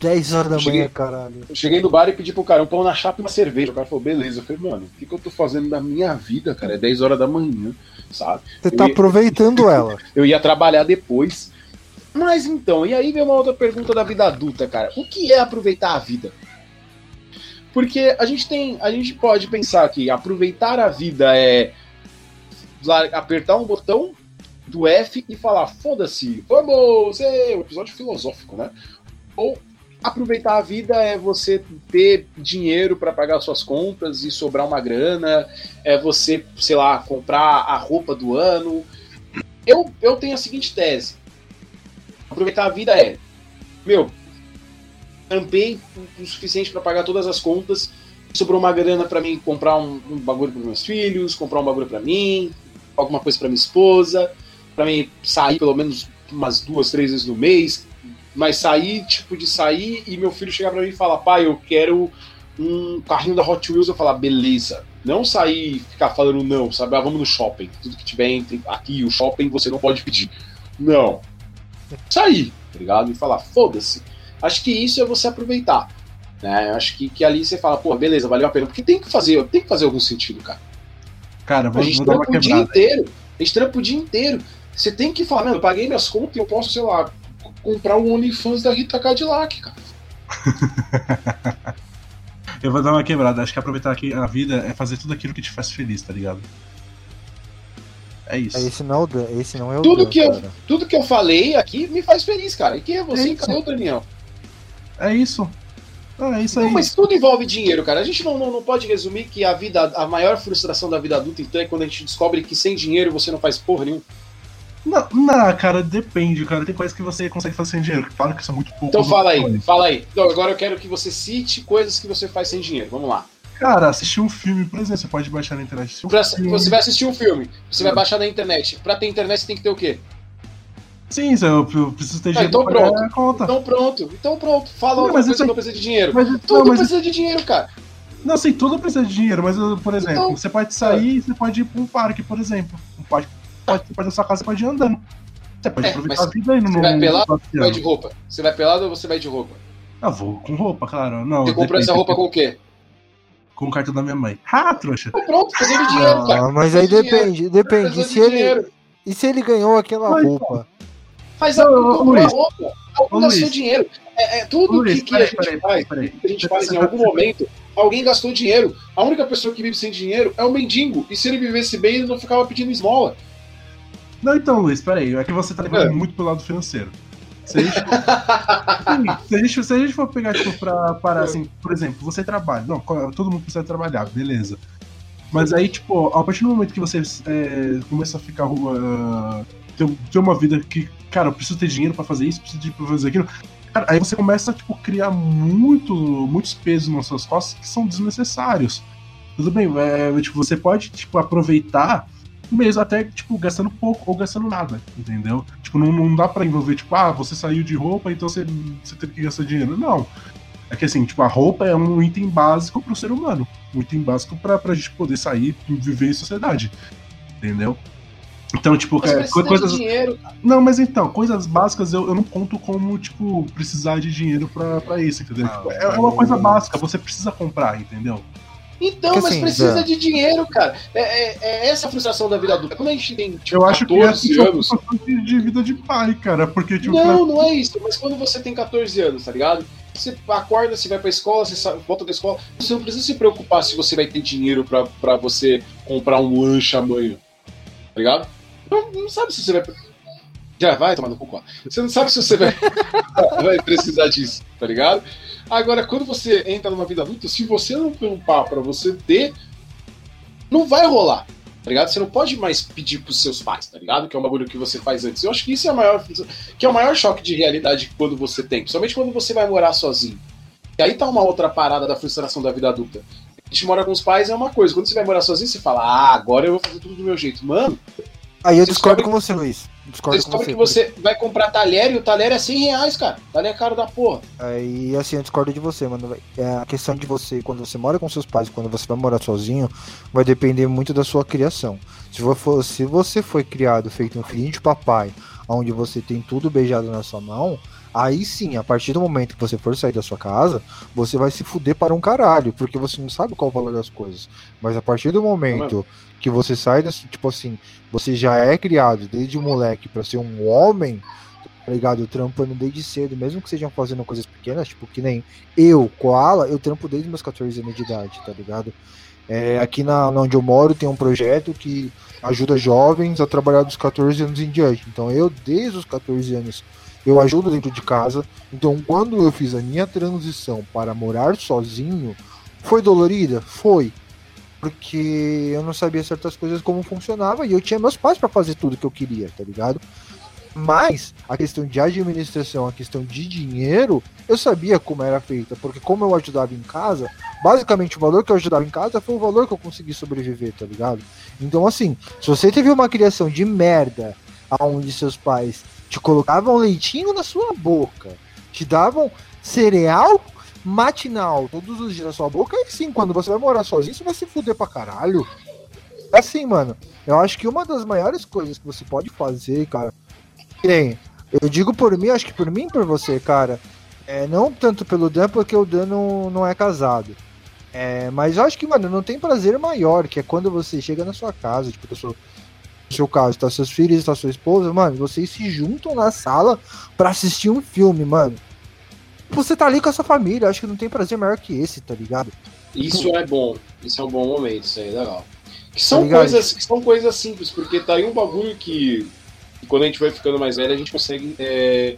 10 horas da cheguei, manhã, caralho. Eu cheguei no bar e pedi pro cara um pão na chapa e uma cerveja. O cara falou, beleza. Eu falei, mano, o que, que eu tô fazendo da minha vida, cara? É 10 horas da manhã, sabe? Você eu tá ia... aproveitando ela. eu ia trabalhar depois. Mas então, e aí vem uma outra pergunta da vida adulta, cara. O que é aproveitar a vida? Porque a gente tem, a gente pode pensar que aproveitar a vida é apertar um botão do F e falar foda-se, vamos, é um episódio filosófico, né? Ou aproveitar a vida é você ter dinheiro para pagar suas contas e sobrar uma grana, é você, sei lá, comprar a roupa do ano. Eu, eu tenho a seguinte tese: aproveitar a vida é, meu, tampei o suficiente para pagar todas as contas, sobrou uma grana para mim comprar um, um bagulho para meus filhos, comprar um bagulho para mim, alguma coisa para minha esposa, para mim sair pelo menos umas duas, três vezes no mês, mas sair, tipo, de sair e meu filho chegar para mim e falar, pai, eu quero um carrinho da Hot Wheels, eu falar, beleza. Não sair e ficar falando não, sabe? Ah, vamos no shopping. Tudo que tiver entre aqui o shopping você não pode pedir. Não sair, tá ligado? E falar, foda-se. Acho que isso é você aproveitar. Né? Acho que, que ali você fala, pô, beleza, valeu a pena. Porque tem que fazer, tem que fazer algum sentido, cara. Cara, vou, a gente vou trampa o dia inteiro. A gente trampa o dia inteiro. Você tem que falar, mano, eu paguei minhas contas e eu posso, sei lá, comprar o OnlyFans da Rita Cadillac, cara. Eu vou dar uma quebrada. Acho que aproveitar aqui a vida é fazer tudo aquilo que te faz feliz, tá ligado? É isso. Esse não, é o Dan- esse não é o Tudo Dan, que eu-. Tudo que eu falei aqui me faz feliz, cara. E quem é você? É. Cadê o Daniel? É isso. Ah, é isso aí. Não, mas tudo envolve dinheiro, cara. A gente não, não, não pode resumir que a vida, a maior frustração da vida adulta, então, é quando a gente descobre que sem dinheiro você não faz porra nenhuma. Não, não, cara, depende, cara. Tem coisas que você consegue fazer sem dinheiro. Claro que são muito poucos. Então fala aí, opções. fala aí. Então agora eu quero que você cite coisas que você faz sem dinheiro. Vamos lá. Cara, assistir um filme, por exemplo, você pode baixar na internet. assistir um Pra- filme. você vai assistir um filme, você vai baixar na internet. Pra ter internet você tem que ter o quê? Sim, eu, preciso ter Ah, dinheiro então pra pagar pronto. a conta. Então pronto, então pronto. Fala Não, mas coisa isso que não precisa de dinheiro. Mas, Tudo não, mas, precisa de dinheiro, cara. não, assim, tudo precisa de dinheiro, mas, por exemplo, Então- você pode sair e você pode ir pra um parque, por exemplo. Um parque, pode, você pode na sua casa, você pode ir andando. Você pode É, aproveitar a vida aí no você vai pelado Você vai de roupa. Você vai pelado ou você vai de roupa? Ah, vou com roupa, claro. Não, Você comprou depende. essa roupa com o quê? Com o cartão da minha mãe. Ah, trouxa. Pronto, de dinheiro, cara. Ah, mas aí Precisa de dinheiro. depende, depende. Se ele, dinheiro. e se ele ganhou aquela Mas, roupa? Faz a a Luiz. roupa. Algum Ô, gastou dinheiro. É, é tudo Luiz, que, que a peraí, gente peraí, faz. peraí. que a gente faz em tá- algum momento, alguém gastou dinheiro. A única pessoa que vive sem dinheiro é o mendigo. E se ele vivesse bem, ele não ficava pedindo esmola. Não, então, Luiz, peraí. É que você tá levando É. muito pro lado financeiro. Se a gente, Sim, se a gente, se a gente for pegar, tipo, pra parar assim, por exemplo, você trabalha. Não, todo mundo precisa trabalhar, beleza. Mas aí, tipo, a partir do momento que você é, começa a ficar. Uh, ter, ter uma vida que, cara, eu preciso ter dinheiro pra fazer isso, preciso de pra fazer aquilo. Cara, aí você começa a, tipo, criar muito, muitos pesos nas suas costas que são desnecessários. Tudo bem, é, tipo, você pode, tipo, aproveitar mesmo até, tipo, gastando pouco ou gastando nada, entendeu? Tipo, não, não dá pra envolver, tipo, ah, você saiu de roupa, então você, você teve que gastar dinheiro. Não. É que assim, tipo, a roupa é um item básico pro ser humano. Um item básico pra, pra gente poder sair e viver em sociedade. Entendeu? Então, tipo, é, coisas. Não, mas então, coisas básicas eu, eu não conto como, tipo, precisar de dinheiro pra, pra isso, entendeu? Ah, Tipo, é, é uma coisa básica, você precisa comprar, entendeu? Então, Porque, mas assim, precisa Zé- de dinheiro, cara. É, é- é essa a frustração da vida adulta. Quando a gente tem, tipo, Eu acho que 14 essa é anos. de, de vida de pai, cara, porque, tipo, Não, não é isso. Mas quando você tem 14 anos, tá ligado? Você acorda, você vai pra escola, você volta da escola. Você não precisa se preocupar se você vai ter dinheiro pra, pra você comprar um lanche amanhã. Tá ligado? Não, não sabe se você vai. Já vai tomar no cu. Você não sabe se você vai, vai precisar disso, tá ligado? Agora, quando você entra numa vida adulta, se você não preocupar pra você ter, não vai rolar. Tá ligado? Você não pode mais pedir pros seus pais, tá ligado? Que é um bagulho que você faz antes. Eu acho que isso é a maior que é o maior choque de realidade quando você tem, principalmente quando você vai morar sozinho. E aí tá uma outra parada da frustração da vida adulta. A gente mora com os pais é uma coisa, quando você vai morar sozinho, você fala, ah, agora eu vou fazer tudo do meu jeito. Mano, Aí eu discordo com você, Luiz. Discordo com descobre você. que você vai comprar talher e o talher é 100 reais, cara. Talher é caro da porra. Aí, assim, eu discordo de você, mano. É, a questão de você, quando você mora com seus pais, quando você vai morar sozinho, vai depender muito da sua criação. Se, for, se você foi criado feito um filhinho de papai, onde você tem tudo beijado na sua mão, aí sim, a partir do momento que você for sair da sua casa, você vai se fuder para um caralho, porque você não sabe qual é o valor das coisas. Mas a partir do momento que você sai das, tipo assim, você já é criado desde moleque para ser um homem, tá ligado? Trampando desde cedo, mesmo que sejam fazendo coisas pequenas, tipo que nem eu, Koala, eu trampo desde meus 14 anos de idade, tá ligado? É, aqui na onde eu moro tem um projeto que ajuda jovens a trabalhar dos 14 anos em diante. Então eu, desde os 14 anos, eu ajudo dentro de casa. Então quando eu fiz a minha transição para morar sozinho, foi dolorida? Foi. Porque eu não sabia certas coisas como funcionava e eu tinha meus pais para fazer tudo que eu queria, tá ligado? Mas a questão de administração, a questão de dinheiro, eu sabia como era feita, porque como eu ajudava em casa, basicamente o valor que eu ajudava em casa foi o valor que eu consegui sobreviver, tá ligado? Então assim, se você teve uma criação de merda, aonde seus pais te colocavam leitinho na sua boca, te davam cereal matinal todos os dias na sua boca, aí sim, quando você vai morar sozinho, você vai se fuder pra caralho. Assim, mano, eu acho que uma das maiores coisas que você pode fazer, cara, nem, eu digo por mim, acho que por mim e por você, cara, É, não tanto pelo Dan, porque o Dan não, não é casado. É, mas eu acho que, mano, não tem prazer maior, que é quando você chega na sua casa, tipo, seu, no seu caso, tá seus filhos, tá sua esposa, mano, vocês se juntam na sala para assistir um filme, mano. Você tá ali com a sua família, acho que não tem prazer maior que esse, tá ligado? Isso é bom, isso é um bom momento, isso aí é legal. Que são, tá coisas, que são coisas simples, porque tá aí um bagulho que, que quando a gente vai ficando mais velho, a gente consegue é,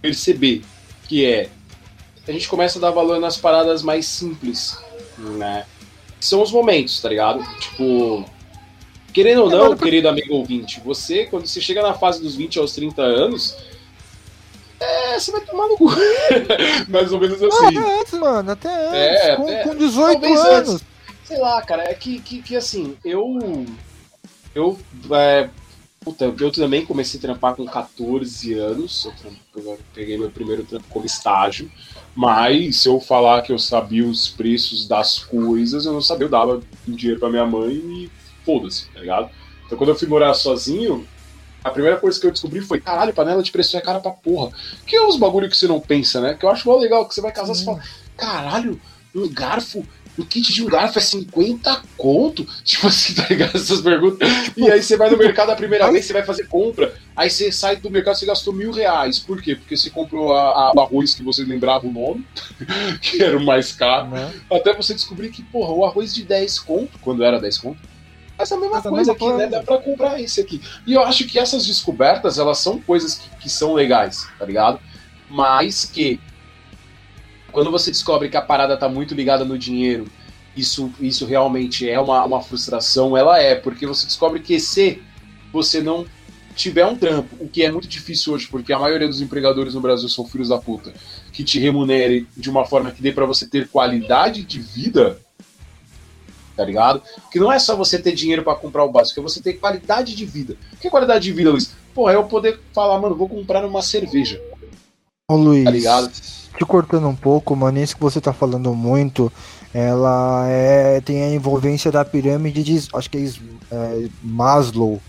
perceber, que é a gente começa a dar valor nas paradas mais simples né? São os momentos, tá ligado? Tipo, querendo ou não, querido amigo ouvinte, você, quando você chega na fase dos 20 aos 30 anos, é, você vai tomar no cu. Mais ou menos assim. Até antes, mano, até antes. É, com, até, com 18 anos. Antes. Sei lá, cara, é que, que, que assim, eu. Eu. É, puta, eu também comecei a trampar com 14 anos. Eu, eu peguei meu primeiro trampo como estágio. Mas se eu falar que eu sabia os preços das coisas, eu não sabia, eu dava dinheiro pra minha mãe e foda-se, tá ligado? Então quando eu fui morar sozinho, a primeira coisa que eu descobri foi, caralho, panela de pressão é cara pra porra. Que é uns bagulho que você não pensa, né? Que eu acho mó legal, que você vai casar e fala, caralho, um garfo o kit de um garfo é 50 conto? Tipo assim, tá ligado? Essas perguntas. E aí você vai no mercado a primeira vez, você vai fazer compra, aí você sai do mercado, você gastou mil reais. Por quê? Porque você comprou a, a, o arroz que você lembrava o nome, que era o mais caro, até você descobrir que, porra, o arroz de 10 conto, quando era 10 conto, essa é a mesma Essa coisa aqui, né? Dá pra comprar esse aqui. E eu acho que essas descobertas, elas são coisas que, que são legais, tá ligado? Mas que quando você descobre que a parada tá muito ligada no dinheiro, isso, isso realmente é uma, uma frustração, ela é, porque você descobre que se você não tiver um trampo, o que é muito difícil hoje, porque a maioria dos empregadores no Brasil são filhos da puta, que te remunere de uma forma que dê para você ter qualidade de vida, tá ligado? Que não é só você ter dinheiro para comprar o básico, é você ter qualidade de vida. O que é qualidade de vida, Luiz? Pô, é eu poder falar, mano, vou comprar uma cerveja. Ô Luiz, tá ligado? te cortando um pouco, mano, isso que você tá falando muito, ela é, tem a envolvência da pirâmide de, acho que é, é Maslow,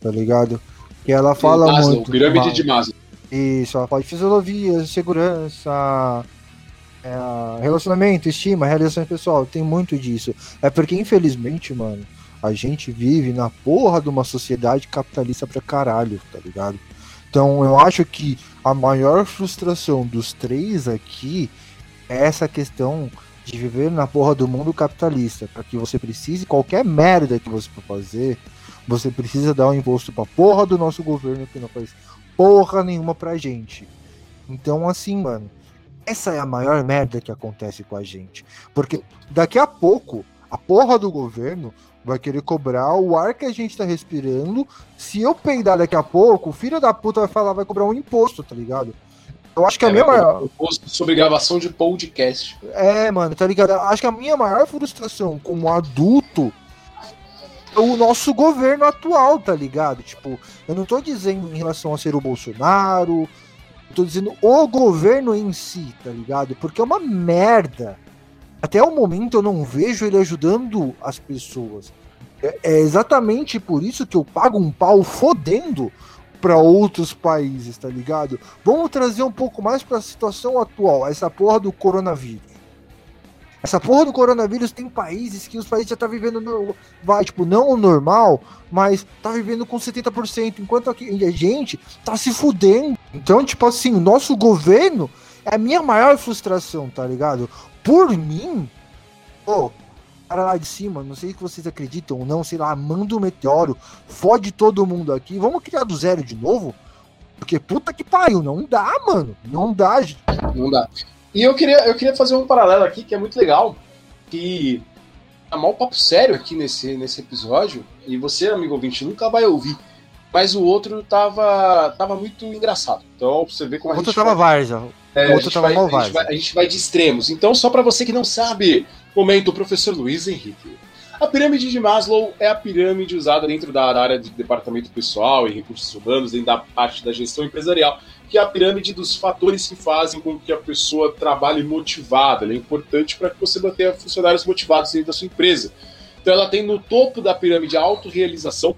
tá ligado? Que ela fala Maslow, muito. Pirâmide de Maslow. Isso, ela fala de fisiologia, segurança, é, relacionamento, estima, realização pessoal, tem muito disso. É porque, infelizmente, mano, a gente vive na porra de uma sociedade capitalista pra caralho, tá ligado? Então eu acho que a maior frustração dos três aqui é essa questão de viver na porra do mundo capitalista. Para que você precise, qualquer merda que você for fazer, você precisa dar um imposto pra porra do nosso governo que não faz porra nenhuma pra gente. Então, assim, mano, essa é a maior merda que acontece com a gente. Porque daqui a pouco, a porra do governo vai querer cobrar o ar que a gente tá respirando. Se eu peidar daqui a pouco, o filho da puta vai falar, vai cobrar um imposto, tá ligado? Eu acho que a é, minha maior. Imposto sobre gravação de podcast. É, mano, tá ligado? Acho que a minha maior frustração como adulto é o nosso governo atual, tá ligado? Tipo, eu não tô dizendo em relação a ser o Bolsonaro, tô dizendo o governo em si, tá ligado? Porque é uma merda até o momento eu não vejo ele ajudando as pessoas. É, é exatamente por isso que eu pago um pau fodendo para outros países, tá ligado? Vamos trazer um pouco mais para a situação atual, essa porra do coronavírus. Essa porra do coronavírus tem países que os países já tá vivendo no, vai, tipo, não o normal, mas tá vivendo com 70%, enquanto aqui, a gente tá se fudendo. Então, tipo assim, o nosso governo é a minha maior frustração, tá ligado? por mim, pô, cara lá de cima, não sei se vocês acreditam ou não, sei lá, manda um meteoro, fode todo mundo aqui, vamos criar do zero de novo? Porque puta que pariu, não dá, mano. Não dá, gente. Não dá. E eu queria, eu queria fazer um paralelo aqui que é muito legal, que é mal papo sério aqui nesse, nesse episódio, e você, amigo ouvinte, nunca vai ouvir. Mas o outro tava, tava muito engraçado. Então, você vê como a o outro tava Varza. É, a, gente vai, a, gente vai, a, gente vai, de extremos. Então, só para você que não sabe, comenta o professor Luiz Henrique. A pirâmide de Maslow é a pirâmide usada dentro da área de departamento pessoal e recursos humanos, dentro da parte da gestão empresarial, que é a pirâmide dos fatores que fazem com que a pessoa trabalhe motivada. Ela é importante para que você mantenha funcionários motivados dentro da sua empresa. Então, ela tem no topo da pirâmide a autorrealização,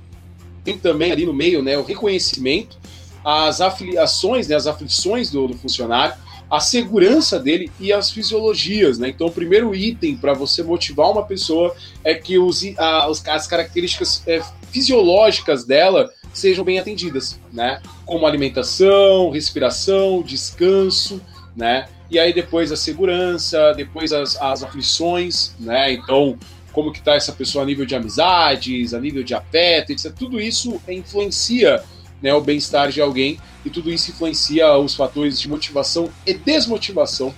tem também ali no meio né, o reconhecimento, as afiliações, né, as aflições do, do funcionário, a segurança dele e as fisiologias, né? Então, o primeiro item para você motivar uma pessoa é que os, a, as características é, fisiológicas dela sejam bem atendidas, né? Como alimentação, respiração, descanso, né? E aí depois a segurança, depois as, as aflições, né? Então, como que tá essa pessoa a nível de amizades, a nível de afeto, etc. Tudo isso influencia né, o bem-estar de alguém e tudo isso influencia os fatores de motivação e desmotivação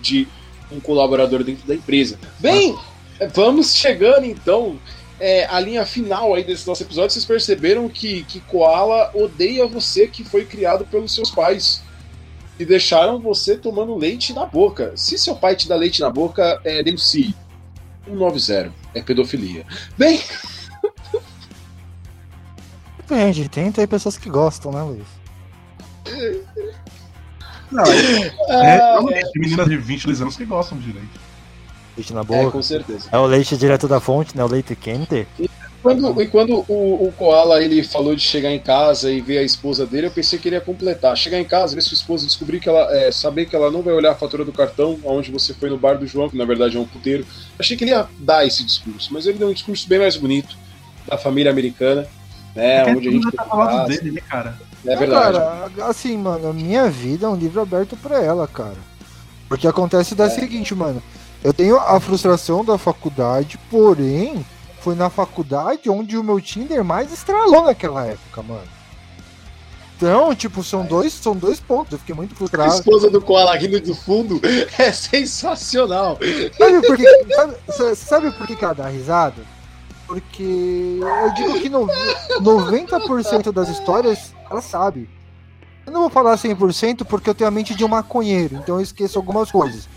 de um colaborador dentro da empresa. Bem, vamos chegando então é, a linha final aí desse nosso episódio. Vocês perceberam que, que Koala odeia você que foi criado pelos seus pais e deixaram você tomando leite na boca. Se seu pai te dá leite na boca, é, denuncie. 190 é pedofilia. Bem. Depende, tem, tem pessoas que gostam, né, Luiz? Não, é, é, é, meninas de 22 anos que gostam de leite. Leite na boca. É, com certeza. É o leite direto da fonte, né? O leite quente. E quando, e quando o, o Koala ele falou de chegar em casa e ver a esposa dele, eu pensei que ele ia completar. Chegar em casa, ver sua esposa, descobrir que ela. É, saber que ela não vai olhar a fatura do cartão, aonde você foi no bar do João, que na verdade é um puteiro. Achei que ele ia dar esse discurso, mas ele deu um discurso bem mais bonito da família americana, né? Porque onde a gente. Tá falando dele, né, cara? É verdade. Cara, assim, mano, a minha vida é um livro aberto pra ela, cara. Porque acontece da é. seguinte, mano. Eu tenho a frustração da faculdade, porém, foi na faculdade onde o meu Tinder mais estralou naquela época, mano. Então, tipo, são dois, são dois pontos. Eu fiquei muito frustrado. A esposa do Koala rindo do fundo é sensacional. Sabe por que, sabe, sabe por que, que ela dá risada? Porque eu digo que no, 90% das histórias ela sabe. Eu não vou falar 100% porque eu tenho a mente de um maconheiro, então eu esqueço algumas coisas.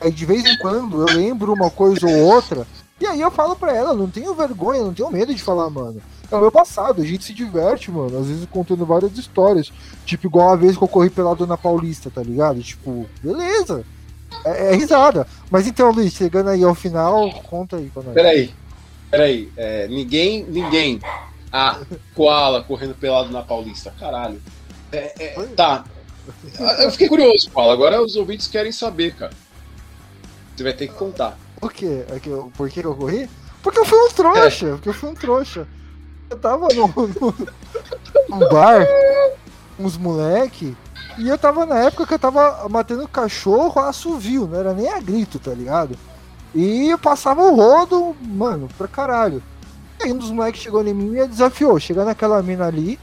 Aí de vez em quando eu lembro uma coisa ou outra, e aí eu falo pra ela, não tenho vergonha, não tenho medo de falar, mano. É o meu passado, a gente se diverte, mano. Às vezes contando várias histórias. Tipo, igual a vez que eu corri pela Dona Paulista, tá ligado? Tipo, beleza. É, é risada. Mas então, Luiz, chegando aí ao final, conta aí pra nós. Peraí, peraí. É, ninguém, ninguém. Ah, Koala correndo pelado na Paulista. Caralho. É, é, tá. Eu fiquei curioso, Koala. Agora os ouvintes querem saber, cara. Você vai ter que contar. O quê? É por que eu corri? Porque eu fui um trouxa. É. Porque eu fui um trouxa. Eu tava no, no, no bar, uns moleque, e eu tava na época que eu tava matando cachorro a assovio, não era nem a grito, tá ligado? E eu passava o rodo, mano, pra caralho. E aí um dos moleques chegou em mim e desafiou. Chegar naquela mina ali,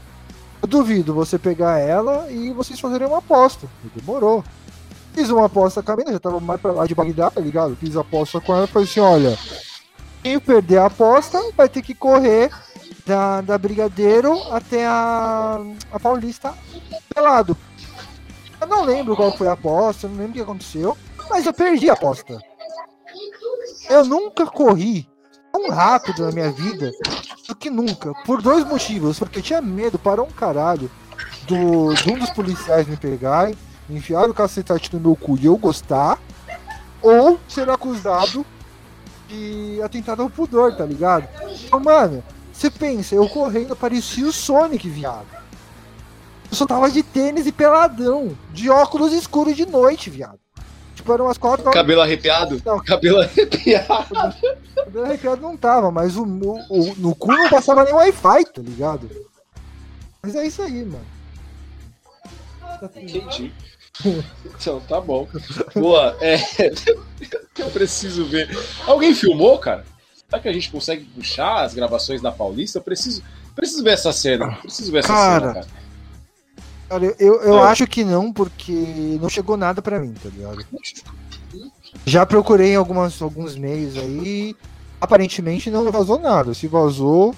eu duvido você pegar ela e vocês fazerem uma aposta. E demorou. Fiz uma aposta com a mina, já tava mais pra lá de Bagdá, tá ligado? Fiz a aposta com ela falei assim: olha, quem perder a aposta vai ter que correr da, da Brigadeiro até a, a Paulista pelado. Eu não lembro qual foi a aposta, não lembro o que aconteceu, mas eu perdi a aposta. Eu nunca corri tão rápido na minha vida do que nunca, por dois motivos. Porque eu tinha medo para um caralho do, de um dos policiais me pegarem enfiar o cacetete no meu cu e eu gostar, ou ser acusado de atentado ao pudor, tá ligado? Então, mano, você pensa, eu correndo parecia o Sonic, viado. Eu só tava de tênis e peladão, de óculos escuros de noite, viado. Tipo, eram umas quatro. Cabelo arrepiado? Não, cabelo arrepiado. Cabelo arrepiado não tava, mas o, o, o no cu não passava nem Wi-Fi, tá ligado? Mas é isso aí, mano. Entendi. Então, tá bom. Boa. É, eu preciso ver. Alguém filmou, cara? Será que a gente consegue puxar as gravações da Paulista? Eu preciso, preciso ver essa cena. Preciso ver essa cara, cena, cara. Cara, eu, eu é. acho que não, porque não chegou nada pra mim, tá ligado? Já procurei em algumas, alguns meios aí. Aparentemente não vazou nada. Se vazou.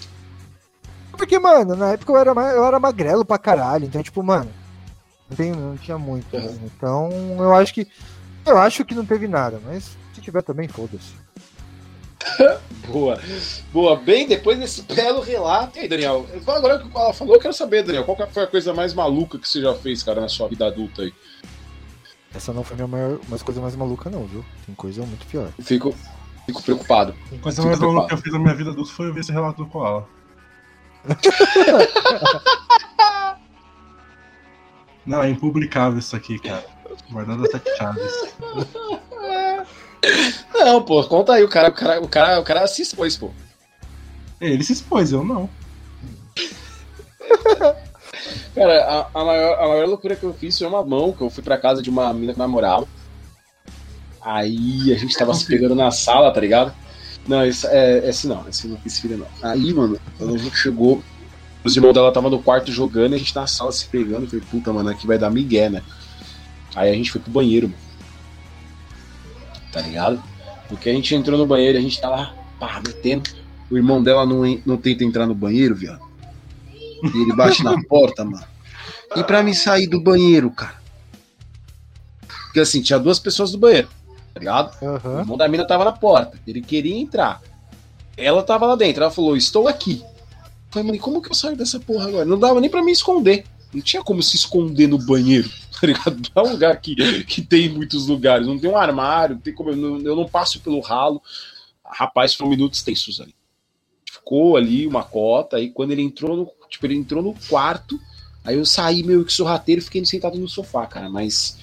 Porque, mano, na época eu era, eu era magrelo pra caralho. Então, tipo, mano, não, tem, não tinha muito. Né? Então, eu acho que. Eu acho que não teve nada, mas se tiver também, foda-se. Boa. Boa. Bem, depois desse belo relato. E aí, Daniel? Agora que ela falou, eu quero saber, Daniel, qual foi a coisa mais maluca que você já fez, cara, na sua vida adulta aí? Essa não foi a minha maior, mas coisa mais maluca, não, viu? Tem coisa muito pior. Fico, fico preocupado. A coisa mais maluca que eu fiz na minha vida adulta foi ver esse relato do Koala. Não, é impublicável isso aqui, cara. Guardado até que chaves. Não, pô, conta aí, o cara, o cara, o cara, o cara se expôs, pô. Ele se expôs, eu não. Cara, a, a maior, a maior loucura que eu fiz foi uma mão, que eu fui pra casa de uma mina que namorava. Aí a gente tava se pegando na sala, tá ligado? Não, esse, é, esse não, esse não fiz filho, não. Aí, mano, quando a gente chegou, os irmãos dela estavam no quarto jogando e a gente na sala se pegando. Eu falei, puta, mano, aqui vai dar migué, né? Aí a gente foi pro banheiro, mano. Tá ligado? Porque a gente entrou no banheiro e a gente tá lá, pá, metendo. O irmão dela não, não tenta entrar no banheiro, viado. E ele bate na porta, mano. E pra mim sair do banheiro, cara? Porque assim, tinha duas pessoas no banheiro, tá ligado? O Aham. irmão da mina tava na porta. Ele queria entrar. Ela tava lá dentro. Ela falou: Estou aqui. Falei, mano, e como que eu saio dessa porra agora? Não dava nem pra me esconder. Não tinha como se esconder no banheiro, tá ligado? Não é um lugar que, que tem em muitos lugares. Não tem um armário, tem como, eu, não, eu não passo pelo ralo. Rapaz, foram minutos tensos ali. Ficou ali uma cota, aí quando ele entrou no. Tipo, ele entrou no quarto. Aí eu saí meio que sorrateiro e fiquei sentado no sofá, cara. Mas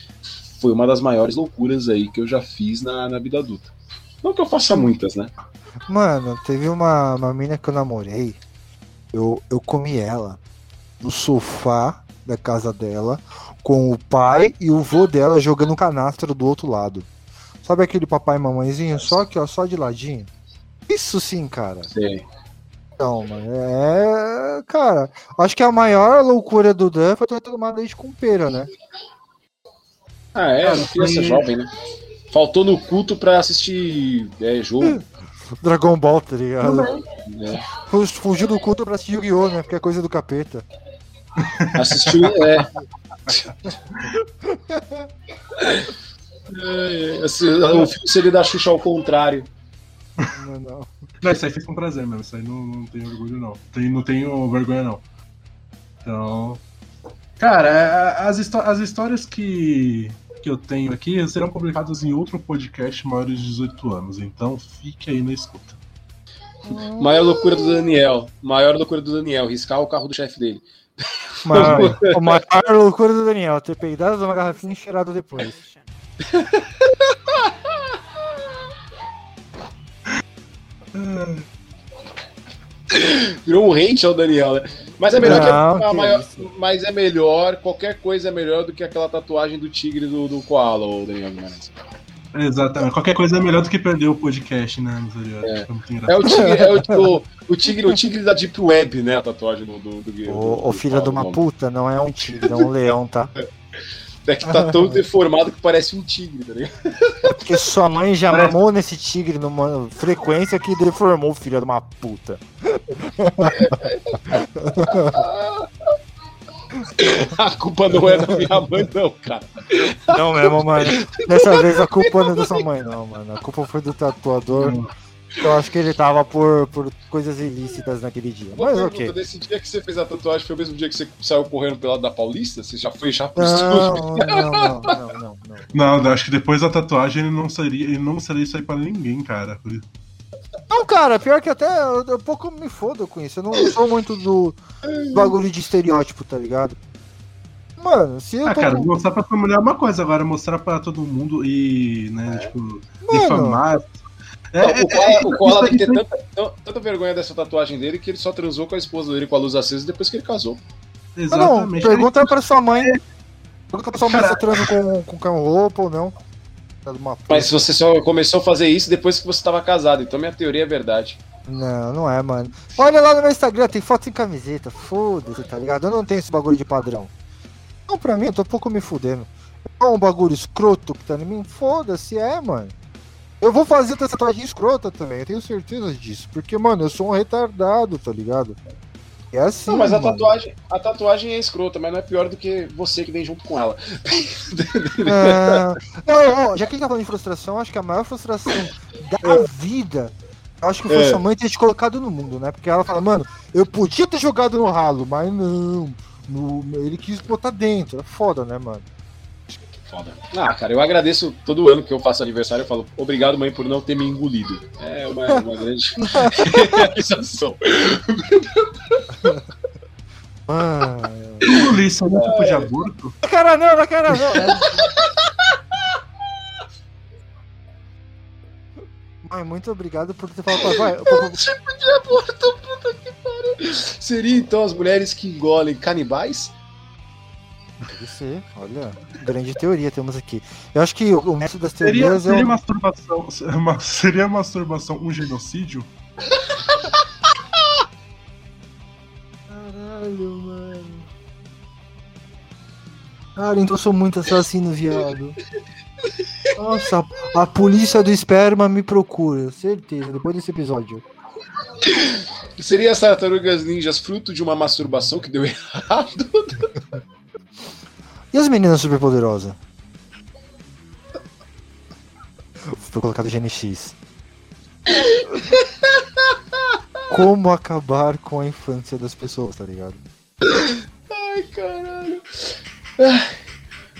foi uma das maiores loucuras aí que eu já fiz na, na vida adulta. Não que eu faça muitas, né? Mano, teve uma, uma mina que eu namorei. Eu, eu comi ela no sofá da casa dela, com o pai e o vô dela jogando canastra do outro lado. Sabe aquele papai e mamãezinho? Só que, ó, só de ladinho. Isso sim, cara. Sei. Então, mano, é. Cara, acho que a maior loucura do Dan foi ter tomado leite com pera, né? Ah, é, uma criança foi- jovem, né? Faltou no culto pra assistir é, jogo. Dragon Ball, tá ligado? Fu- Fugiu do culto pra assistir Yu-Gi-Oh, né? Porque é coisa do capeta. Assistiu. É. É, assim, o filme seria da Xuxa ao contrário. Não, não. Não, isso aí fiz com prazer mesmo. Isso aí não, não tenho orgulho, não. Tem, não tenho vergonha, não. Então. Cara, é, as, as histórias que, que eu tenho aqui serão publicadas em outro podcast maiores de 18 anos. Então fique aí na escuta. Maior loucura do Daniel. Maior loucura do Daniel, riscar o carro do chefe dele. Mano, a maior loucura do Daniel, ter peidado uma garrafinha e cheirado depois. Virou um hate ao Daniel, né? Mas é melhor que a- Não, a que maior, mas é melhor, qualquer coisa é melhor do que aquela tatuagem do tigre do, do Koala, o Daniel Guimarães. Exatamente. Qualquer coisa é melhor do que perder o podcast, né? É. Muito É engraçado. o tigre, é o, o, o tigre, o tigre da Deep Web, né? A tatuagem do, do, do, do, Ô, ô do filha de uma puta, não é um tigre, é um leão, tá? É que tá tão deformado que parece um tigre, tá ligado? Porque sua mãe já Parece- mamou nesse tigre numa frequência que deformou, filha de uma puta. A culpa não é da minha mãe, não, cara. Não mesmo, mano. Dessa vez a culpa não é da sua mãe, não, mano. A culpa foi do tatuador. Eu acho que ele tava por, por coisas ilícitas naquele dia. Uma Mas pergunta, ok. desse dia que você fez a tatuagem, foi o mesmo dia que você saiu correndo pelo lado da Paulista? Você já foi já pro Não, não, não, não, não, não. Não, eu acho que depois da tatuagem ele não seria, ele não seria isso aí pra ninguém, cara. Não, cara, pior que até eu, eu pouco me fodo com isso. Eu não sou muito do bagulho de estereótipo, tá ligado? Mano, se eu Ah, tô cara, com- mostrar pra tua mulher é uma coisa, agora mostrar pra todo mundo e, né, tipo, Mano. difamar. É, Não, é, o Koala, o Koala tem que ter tanta, tanta vergonha dessa tatuagem dele que ele só transou com a esposa dele com a luz acesa depois que ele casou. Ah, não, Exatamente. pergunta pra sua mãe. Pergunta pra sua mãe se Cara. transa com, com cão roupa ou não. Tá Mas você só começou a fazer isso depois que você estava casado, então minha teoria é verdade. Não, não é, mano. Olha lá no meu Instagram, tem foto sem camiseta. Foda-se, tá ligado? Eu não tenho esse bagulho de padrão. Não, pra mim, eu tô um pouco me fudendo. É um bagulho escroto que tá em mim? Foda-se, é, mano. Eu vou fazer essa tatuagem escrota também, eu tenho certeza disso. Porque, mano, eu sou um retardado, tá ligado? É assim. Não, mas a mano. tatuagem, a tatuagem é escrota, mas não é pior do que você que vem junto com ela. Ah, não, já que a gente tá falando de frustração, acho que a maior frustração da vida, eu acho que foi É. sua mãe ter te colocado no mundo, né? Porque ela fala, mano, eu podia ter jogado no ralo, mas não. No, ele quis botar dentro. É foda, né, mano? foda. Ah, cara, eu agradeço todo ano que eu faço aniversário, eu falo, obrigado, mãe, por não ter me engolido. É uma, uma grande realização. Ah, é. Mano. só no tipo de é. aborto? Na cara não, na cara não. Mãe, muito obrigado por ter falado. Vai, por... É um tipo de aborto, puta que pariu. Seria então as mulheres que engolem canibais? Deve ser, olha. Grande teoria temos aqui. Eu acho que o método das Seria, teorias seria é. o- masturbação. uma- seria masturbação um genocídio? Caralho, mano. Cara, então eu sou muito assassino, viado. Nossa, a, a polícia do esperma me procura, certeza, depois desse episódio. Seria as tartarugas ninjas fruto de uma masturbação que deu errado? E as meninas superpoderosas? Foi colocado GNX. Como acabar com a infância das pessoas, tá ligado? Ai, caralho. Ah,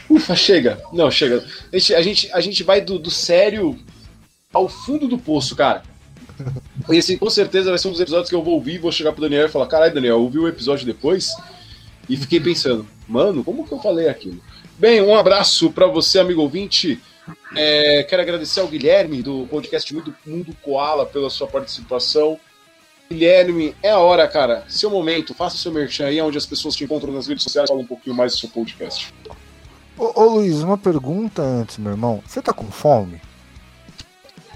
Ufa, chega. Não, chega. A gente, a gente, a gente vai do, do sério ao fundo do poço, cara. E esse com certeza vai ser um dos episódios que eu vou ouvir, vou chegar pro Daniel e falar, caralho, Daniel, ouvi o episódio depois e fiquei pensando, mano, como que eu falei aquilo? Bem, um abraço pra você, amigo ouvinte. É, quero agradecer ao Guilherme do podcast Mundo, Mundo Koala pela sua participação. Guilherme, é a hora, cara. Seu momento, faça o seu merchan aí, onde as pessoas te encontram nas redes sociais, fala um pouquinho mais do seu podcast. Ô, ô Luiz, uma pergunta antes, meu irmão. Você tá com fome?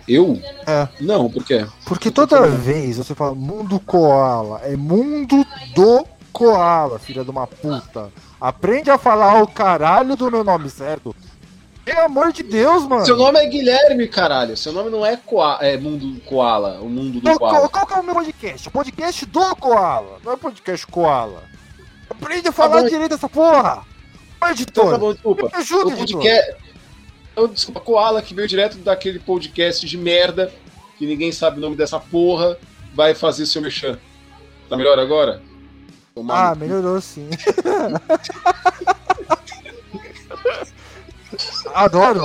Eu? É. Não, por quê? Porque toda vez você fala mundo koala, é mundo do koala, filha de uma puta. Aprende a falar o caralho do meu nome certo. Pelo amor de Deus, mano. Seu nome é Guilherme, caralho. Seu nome não é, Koa é Mundo Koala, o mundo do Qual, Koala. qual, qual que é o meu podcast? O podcast do koala, não é podcast koala. Aprende a falar bom. direito essa porra. Ô, Então editor, tá bom, desculpa. me ajuda, O editor. podcast. Então, desculpa, Koala, que veio direto daquele podcast de merda, que ninguém sabe o nome dessa porra, vai fazer seu merchan. Tá melhor agora? Tomar Ah, no- melhorou sim. adoro,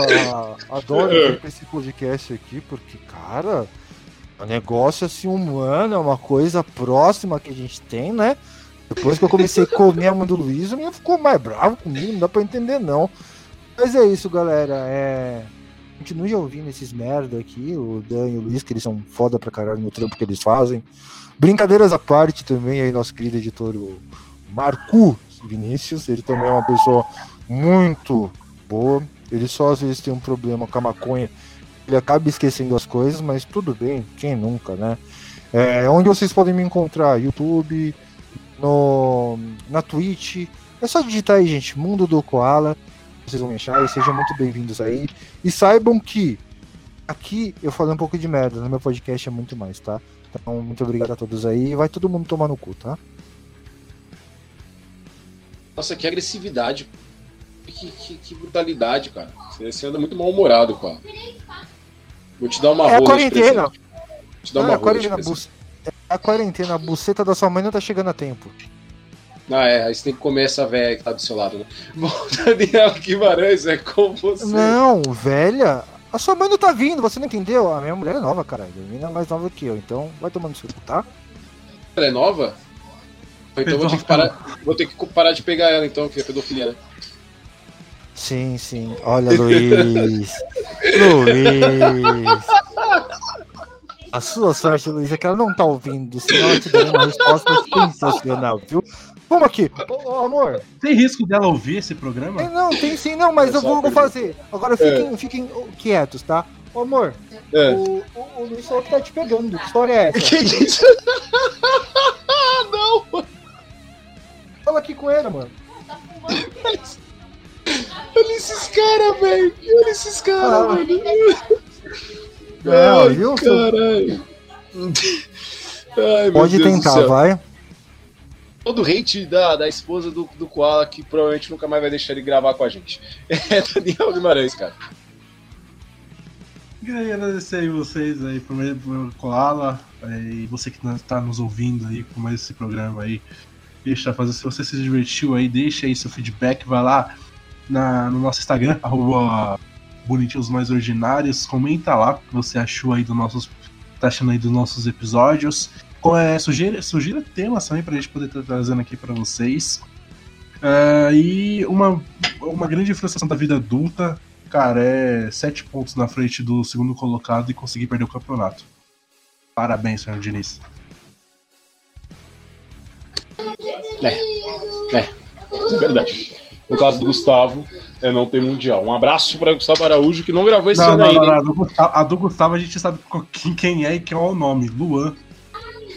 adoro pra esse podcast aqui, porque, cara, é um negócio assim humano, é uma coisa próxima que a gente tem, né? Depois que eu comecei a comer a mãe do Luiz, o menino ficou mais bravo comigo, não dá pra entender não. Mas é isso, galera. É... Continue ouvindo esses merda aqui, o Dan e o Luiz, que eles são foda pra caralho no trampo que eles fazem. Brincadeiras à parte também, aí nosso querido editor, Marco Vinícius, ele também é uma pessoa muito boa. Ele só às vezes tem um problema com a maconha, ele acaba esquecendo as coisas, mas tudo bem, quem nunca, né? É, onde vocês podem me encontrar? YouTube, no, na Twitch. É só digitar aí, gente, Mundo do Koala. Vocês vão me achar e sejam muito bem-vindos aí. E saibam que aqui eu falei um pouco de merda, no meu podcast é muito mais, tá? Então, muito obrigado a todos aí. Vai todo mundo tomar no cu, tá? Nossa, que agressividade. Que, que- que brutalidade, cara. Você, você anda muito mal-humorado, cara. Vou te dar uma É rola quarentena. te dar Não, uma é quarentena, presente. bu- é a quarentena, a buceta da sua mãe não tá chegando a tempo. Ah, é. Aí você tem que comer essa velha que tá do seu lado, né? Bom, Daniel Guimarães, é com você. Não, velha. A sua mãe não tá vindo, você não entendeu? A minha mulher é nova, caralho. A menina é mais nova que eu, então vai tomando seu tá? Ela é nova? Então vou ter que parar, vou ter que parar de pegar ela, então, que é pedofilia, né? Sim, sim. Olha, Luiz. Luiz. A sua sorte, Luiz, é que ela não tá ouvindo, senão ela te daria uma resposta sensacional, viu? Vamos aqui. Ô, ô, amor. Tem risco dela ouvir esse programa? Tem, não, tem sim, não, mas É eu só vou, vou fazer. Agora fiquem, fiquem oh, quietos, tá? Ô, amor, É. o, o, o Luiz falou que tá te pegando. Que história é essa? Que isso? Ah, não! Fala aqui com ele, mano. Olha esses caras, velho! Olha esses caras, Ah. velho! Não, Ai, viu? Caralho! Ai, meu Pode tentar, vai. Todo hate da, da esposa do, do Koala que provavelmente nunca mais vai deixar ele gravar com a gente. É Daniel Guimarães, cara. Queria agradecer aí vocês aí por, por Koala e você que está nos ouvindo aí com mais esse programa aí. Deixa fazer, se você se divertiu aí, deixa aí seu feedback, vai lá na, no nosso Instagram, arroba Bonitinhos Mais Ordinários, comenta lá o que você achou aí dos nossos. tá achando aí dos nossos episódios. É, sugira, sugira temas também pra gente poder estar trazendo aqui pra vocês. Ah, e uma, uma grande frustração da vida adulta cara, é sete pontos na frente do segundo colocado e conseguir perder o campeonato. Parabéns, senhor Diniz. É, é, é verdade. No caso do Gustavo, é não ter mundial. Um abraço para Gustavo Araújo, que não gravou esse Não, ano não, ainda. não, a do Gustavo- A do Gustavo a gente sabe quem- quem é e qual é o nome. Luan.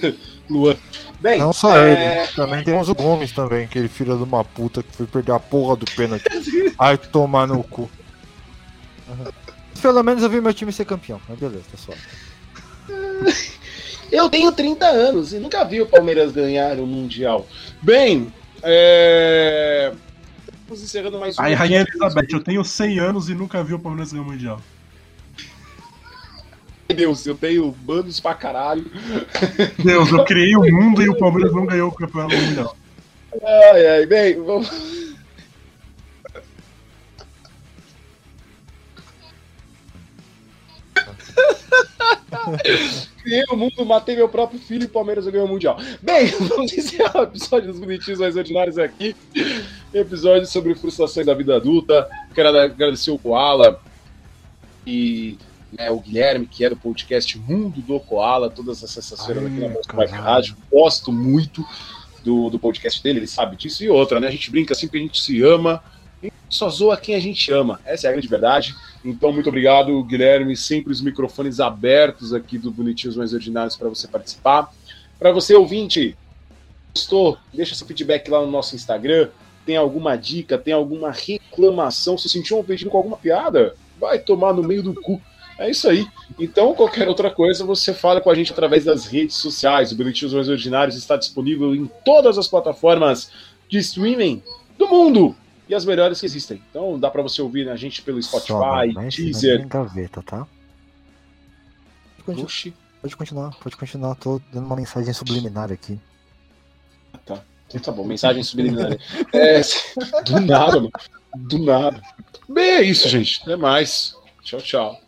Luan. Bem, Não só é, ele, também temos o Gomes também, aquele filho de uma puta que foi perder a porra do pênalti. Ai, tomar no cu. Aham. Pelo menos eu vi meu time ser campeão, mas beleza, tá suave. Eu tenho 30 anos e nunca vi o Palmeiras ganhar o Mundial. Bem, é... estamos encerrando mais um. Aí, Rainha Elizabeth, eu tenho 100 anos e nunca vi o Palmeiras ganhar o Mundial. Deus, eu tenho bandos pra caralho. Deus, eu criei o mundo e o Palmeiras não ganhou o campeonato mundial. Ai, ai, bem, vamos. Criei o mundo, matei meu próprio filho e o Palmeiras ganhou o Mundial. Bem, vamos encerrar o episódio dos Bonitinhos Mais Ordinários aqui. Episódio sobre frustrações da vida adulta. Quero agradecer o Koala e né, o Guilherme, que é do podcast Mundo do Koala, todas as sextas-feiras aqui na caralho. Rádio. Gosto muito do, do podcast dele, ele sabe disso. E outra, né? A gente brinca assim que a gente se ama. Só zoa quem a gente ama. Essa é a grande verdade. Então, muito obrigado, Guilherme. Sempre os microfones abertos aqui do Bonitinhos Mais Ordinários para você participar. Para você, ouvinte, gostou? Deixa seu feedback lá no nosso Instagram. Tem alguma dica, tem alguma reclamação? Se sentiu um pedido com alguma piada? Vai tomar no meio do cu. É isso aí. Então, qualquer outra coisa, você fala com a gente através das redes sociais. O Bonitinhos Mais Ordinários está disponível em todas as plataformas de streaming do mundo e as melhores que existem. Então, dá para você ouvir a gente pelo Só, Spotify, mas Deezer. não tem gaveta, tá? Pode continuar, Oxi, pode continuar, pode continuar, tô dando uma mensagem subliminar aqui. tá. Então tá bom, mensagem subliminar. É, do nada, mano. Do nada. Bem, é isso, gente. Até mais. Tchau, tchau.